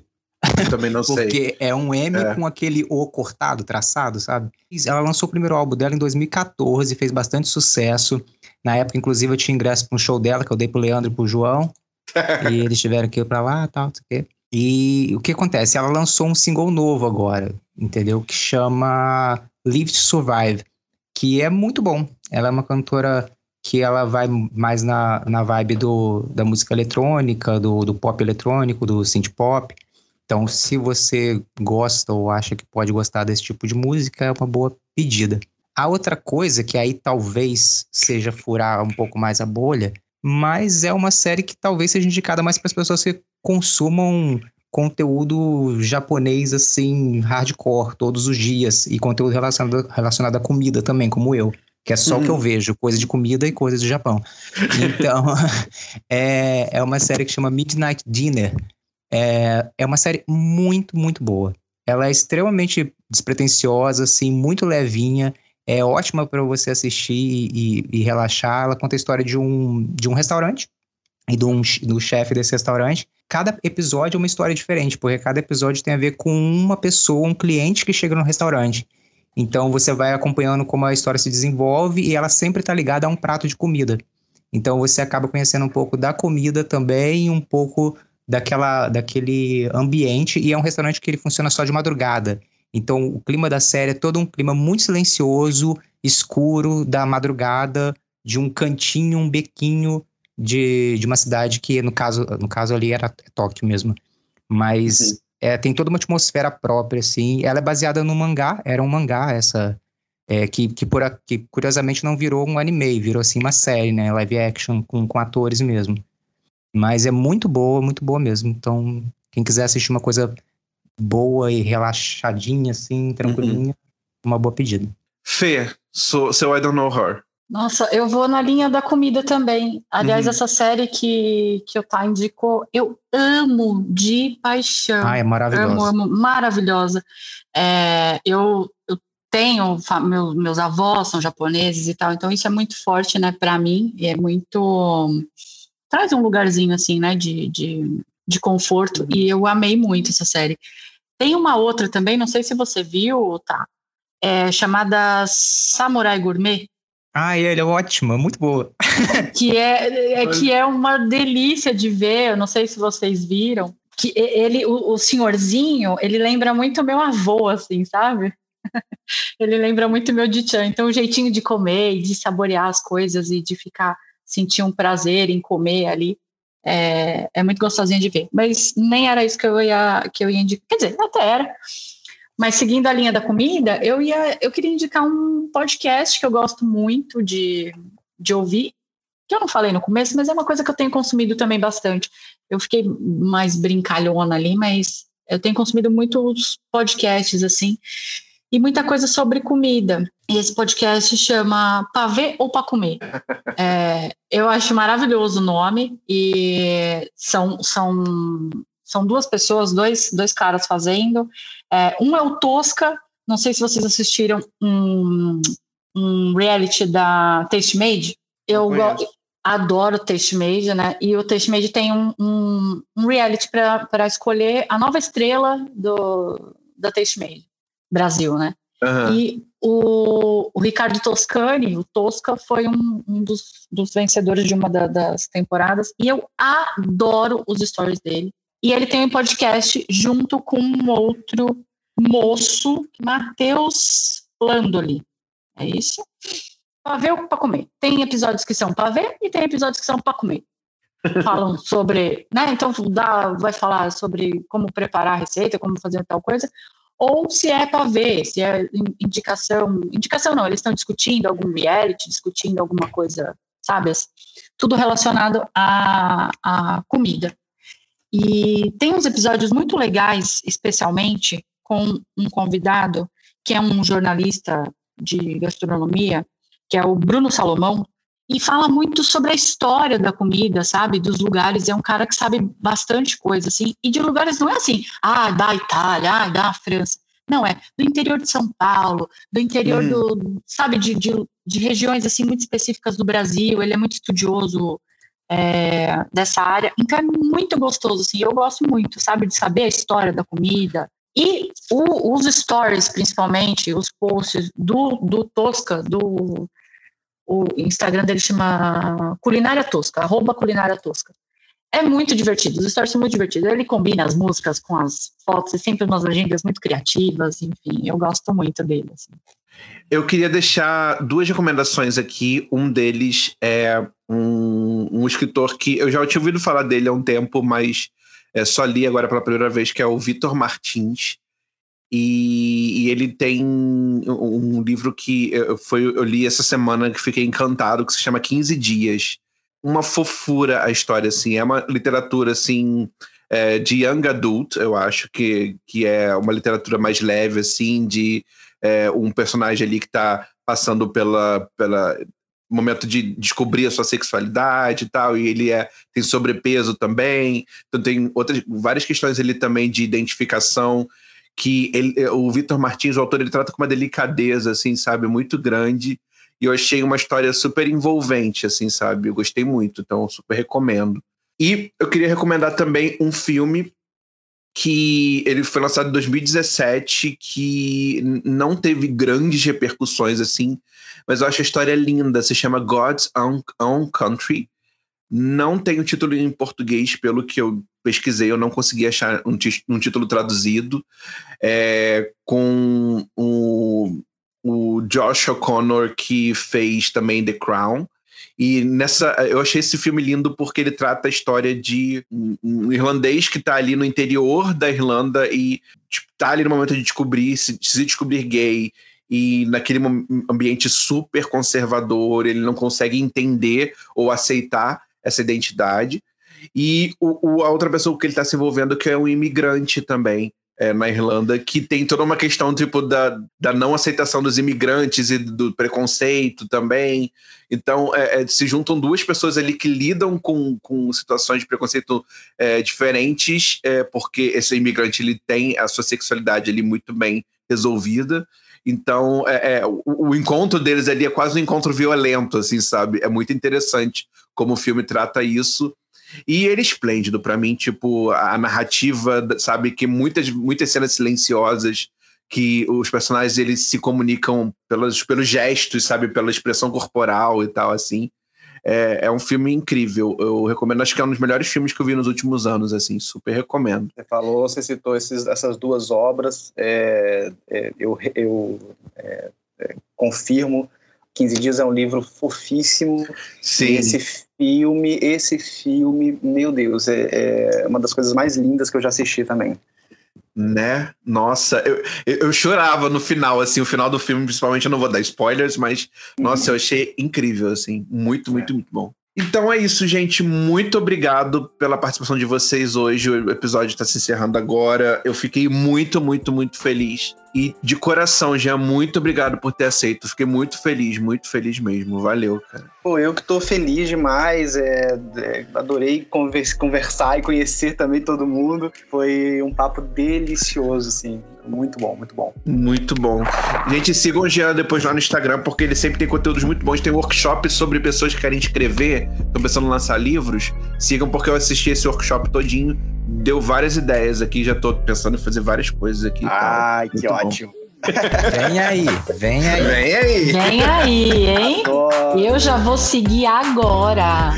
Também não sei. Porque é um M é. com aquele O cortado, traçado, sabe? Ela lançou o primeiro álbum dela em 2014, fez bastante sucesso. Na época, inclusive, eu tinha ingresso para um show dela, que eu dei pro Leandro e pro João. e eles tiveram que ir pra lá e tal, não sei o quê. E o que acontece? Ela lançou um single novo agora, entendeu? Que chama Live to Survive, que é muito bom. Ela é uma cantora que ela vai mais na, na vibe do, da música eletrônica, do, do pop eletrônico, do synth pop. Então, se você gosta ou acha que pode gostar desse tipo de música, é uma boa pedida. A outra coisa, que aí talvez seja furar um pouco mais a bolha, mas é uma série que talvez seja indicada mais para as pessoas que consumam conteúdo japonês assim, hardcore, todos os dias, e conteúdo relacionado, relacionado à comida também, como eu. Que é só o que eu uhum. vejo, coisa de comida e coisa do Japão. Então, é, é uma série que chama Midnight Dinner. É, é uma série muito, muito boa. Ela é extremamente despretensiosa, assim, muito levinha é ótima para você assistir e, e, relaxar. Ela conta a história de um, de um restaurante e do, um, do chefe desse restaurante. Cada episódio é uma história diferente, porque cada episódio tem a ver com uma pessoa, um cliente que chega no restaurante. Então você vai acompanhando como a história se desenvolve e ela sempre está ligada a um prato de comida. Então você acaba conhecendo um pouco da comida também, um pouco daquela, daquele ambiente. E é um restaurante que ele funciona só de madrugada. Então, o clima da série é todo um clima muito silencioso, escuro, da madrugada, de um cantinho, um bequinho de, de uma cidade que, no caso, no caso ali, era Tóquio mesmo. Mas uhum. É, tem toda uma atmosfera própria, assim. Ela é baseada no mangá, era um mangá essa... É, que, que, por, que curiosamente não virou um anime, virou assim uma série, né? Live action com, com atores mesmo. Mas é muito boa, muito boa mesmo. Então, quem quiser assistir uma coisa boa e relaxadinha, assim, tranquilinha. Uhum. Uma boa pedida. Fê, so, seu I Don't Know Her. Nossa, eu vou na linha da comida também. Aliás, uhum. essa série que, que o Tá indicou, eu amo de paixão. Ah, é maravilhosa. Amo, amo, maravilhosa. É, eu, eu tenho, meu, meus avós são japoneses e tal, então isso é muito forte, né, para mim, e é muito. traz um lugarzinho, assim, né, de, de, de conforto, uhum. e eu amei muito essa série. Tem uma outra também, não sei se você viu, tá? É, chamada Samurai Gourmet. Ah, ele é ótimo, é muito boa. que é, é, que é uma delícia de ver, eu não sei se vocês viram. Que ele, o, o senhorzinho, ele lembra muito meu avô, assim, sabe? ele lembra muito meu Dichan. Então, o jeitinho de comer e de saborear as coisas e de ficar, sentir um prazer em comer ali, é, é muito gostosinho de ver. Mas nem era isso que eu ia, que eu ia indicar. Quer dizer, até era. Mas seguindo a linha da comida, eu ia, eu queria indicar um podcast que eu gosto muito de, de ouvir, que eu não falei no começo, mas é uma coisa que eu tenho consumido também bastante. Eu fiquei mais brincalhona ali, mas eu tenho consumido muitos podcasts assim e muita coisa sobre comida. E esse podcast chama Pavê ou para comer. É, eu acho maravilhoso o nome e são, são são duas pessoas, dois, dois caras fazendo. É, um é o Tosca, não sei se vocês assistiram um, um reality da Taste Made. Eu adoro Taste Made, né? E o Taste Made tem um, um, um reality para escolher a nova estrela do, da Taste Made Brasil, né? Uhum. E o, o, Ricardo Toscani, o Tosca, foi um, um dos, dos, vencedores de uma da, das temporadas. E eu adoro os stories dele. E ele tem um podcast junto com um outro moço, Matheus Landoli. É isso? Para ver ou para comer. Tem episódios que são para ver e tem episódios que são para comer. Falam sobre, né? Então dá, vai falar sobre como preparar a receita, como fazer tal coisa, ou se é para ver, se é indicação, indicação não, eles estão discutindo algum reality, discutindo alguma coisa, sabe? Tudo relacionado à, à comida. E tem uns episódios muito legais, especialmente com um convidado que é um jornalista de gastronomia, que é o Bruno Salomão, e fala muito sobre a história da comida, sabe, dos lugares. É um cara que sabe bastante coisa, assim, e de lugares não é assim, ah, da Itália, ah, da França. Não, é do interior de São Paulo, do interior uhum. do, sabe, de, de, de regiões, assim, muito específicas do Brasil. Ele é muito estudioso é, dessa área. Então é muito gostoso, assim, eu gosto muito, sabe, de saber a história da comida. E o, os stories, principalmente, os posts do, do Tosca, do o Instagram dele chama Culinária Tosca, arroba Culinária Tosca. É muito divertido, os stories são muito divertidos. Ele combina as músicas com as fotos, e sempre umas legendas muito criativas, enfim, eu gosto muito dele. Assim. Eu queria deixar duas recomendações aqui. Um deles é um, um escritor que eu já tinha ouvido falar dele há um tempo, mas é, só li agora pela primeira vez, que é o Vitor Martins. E, e, ele tem um, livro que eu, foi, eu li essa semana que fiquei encantado, que se chama 15 Dias. Uma fofura a história, assim. É uma literatura, assim, é, de young adult, eu acho, que, que é uma literatura mais leve, assim, de é, um personagem ali que está passando pela, pela momento de descobrir a sua sexualidade e tal, e ele é, tem sobrepeso também, então tem outras várias questões ali também de identificação que ele, o Vitor Martins, o autor, ele trata com uma delicadeza, assim, sabe, muito grande, e eu achei uma história super envolvente, assim, sabe, eu gostei muito, então super recomendo. E eu queria recomendar também um filme que ele foi lançado em 2017, que não teve grandes repercussões assim, mas eu acho a história linda. Se chama God's Own, Own Country. Não tem o título em português, pelo que eu pesquisei, eu não consegui achar um, um título traduzido. É, com o, o Josh O'Connor, que fez também The Crown. E nessa, eu achei esse filme lindo porque ele trata a história de um, um irlandês que está ali no interior da Irlanda e tipo, tá ali no momento de descobrir, se, se descobrir gay e naquele ambiente super conservador, ele não consegue entender ou aceitar essa identidade. E o, o a outra pessoa que ele está se envolvendo que é um imigrante também, é, na Irlanda, que tem toda uma questão tipo da, da não aceitação dos imigrantes e do preconceito também. Então, é, é, se juntam duas pessoas ali que lidam com, com situações de preconceito é, diferentes, é, porque esse imigrante ele tem a sua sexualidade ali muito bem resolvida. Então, é, é, o, o, encontro deles ali é quase um encontro violento, assim, sabe? É muito interessante como o filme trata isso. E ele é esplêndido para mim, tipo, a narrativa, sabe, que muitas, muitas cenas silenciosas que os personagens eles se comunicam pelos, pelos gestos, sabe, pela expressão corporal e tal, assim. É, é, um filme incrível. Eu recomendo, acho que é um dos melhores filmes que eu vi nos últimos anos, assim, super recomendo. Você falou, você citou esses, essas duas obras, é, é, eu, eu é, é, confirmo. 15 Dias é um livro fofíssimo. Sim. Esse filme, esse filme, meu Deus, é, é uma das coisas mais lindas que eu já assisti também. Né? Nossa, eu, eu, eu, chorava no final, assim, o final do filme, principalmente, eu não vou dar spoilers, mas, nossa, eu achei incrível, assim, muito, muito, muito bom. Então é isso, gente. Muito obrigado pela participação de vocês hoje. O episódio está se encerrando agora. Eu fiquei muito, muito, muito feliz. E de coração, já muito obrigado por ter aceito. Fiquei muito feliz, muito feliz mesmo. Valeu, cara. Pô, eu que tô feliz demais. É, é, adorei conversar e conhecer também todo mundo. Foi um papo delicioso, assim. Muito bom, muito bom. Muito bom. Gente, sigam o Jean depois lá no Instagram, porque ele sempre tem conteúdos muito bons. Tem workshops sobre pessoas que querem escrever, estão pensando em lançar livros. Sigam, porque eu assisti esse workshop todinho. Deu várias ideias aqui, já tô pensando em fazer várias coisas aqui. Ai, que ótimo. Vem aí, vem aí. Vem aí. Vem aí, hein? Adoro. Eu já vou seguir agora.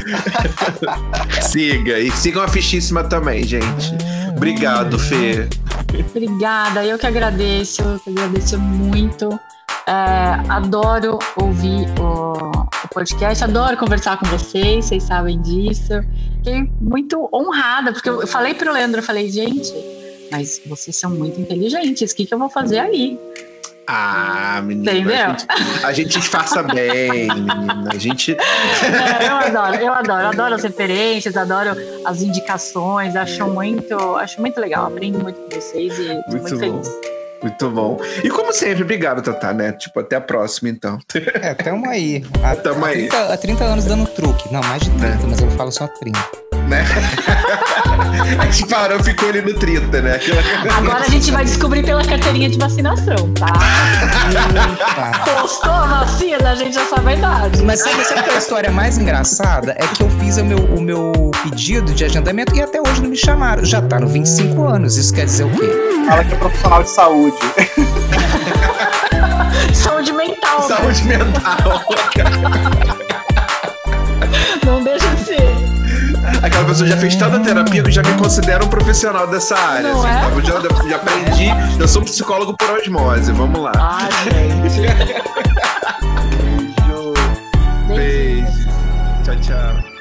Siga. E sigam a Fichíssima também, gente. Obrigado, Fê. Obrigada, eu que agradeço, eu que agradeço muito. É, adoro ouvir o, o, podcast, adoro conversar com vocês, vocês sabem disso. Fiquei muito honrada, porque eu falei para o Leandro, eu falei, gente, mas vocês são muito inteligentes, o que, que eu vou fazer aí? Ah, menina. Entendeu? A gente, a gente disfarça bem, menina. A gente. É, eu adoro, eu adoro, eu adoro as referências, adoro as indicações, acho muito, acho muito legal. Aprendo muito com vocês e muito, muito feliz. Muito bom. E como sempre, obrigado, Tatá, né? Tipo, até a próxima, então. É, tamo aí. Há, tamo há 30, aí. Há 30 anos dando truque. Não, mais de 30, é. mas eu falo só 30 né? a gente parou, ficou ali no 30, né? Agora a gente vai descobrir pela carteirinha de vacinação, tá? Postou a vacina, a gente já sabe a idade. Mas sabe, sabe que a história mais engraçada? É que eu fiz o meu, o meu pedido de agendamento e até hoje não me chamaram. Já tá no 25 anos, isso quer dizer o quê? Fala que é profissional de saúde. saúde mental. Né? Saúde né? mental. não deixa de ser. Aquela pessoa já fez tanta terapia que já me considera um profissional dessa área. Não assim, é? já, já aprendi, eu sou psicólogo por osmose. Vamos lá. Ai, gente. Beijo. Beijo. Tchau, tchau.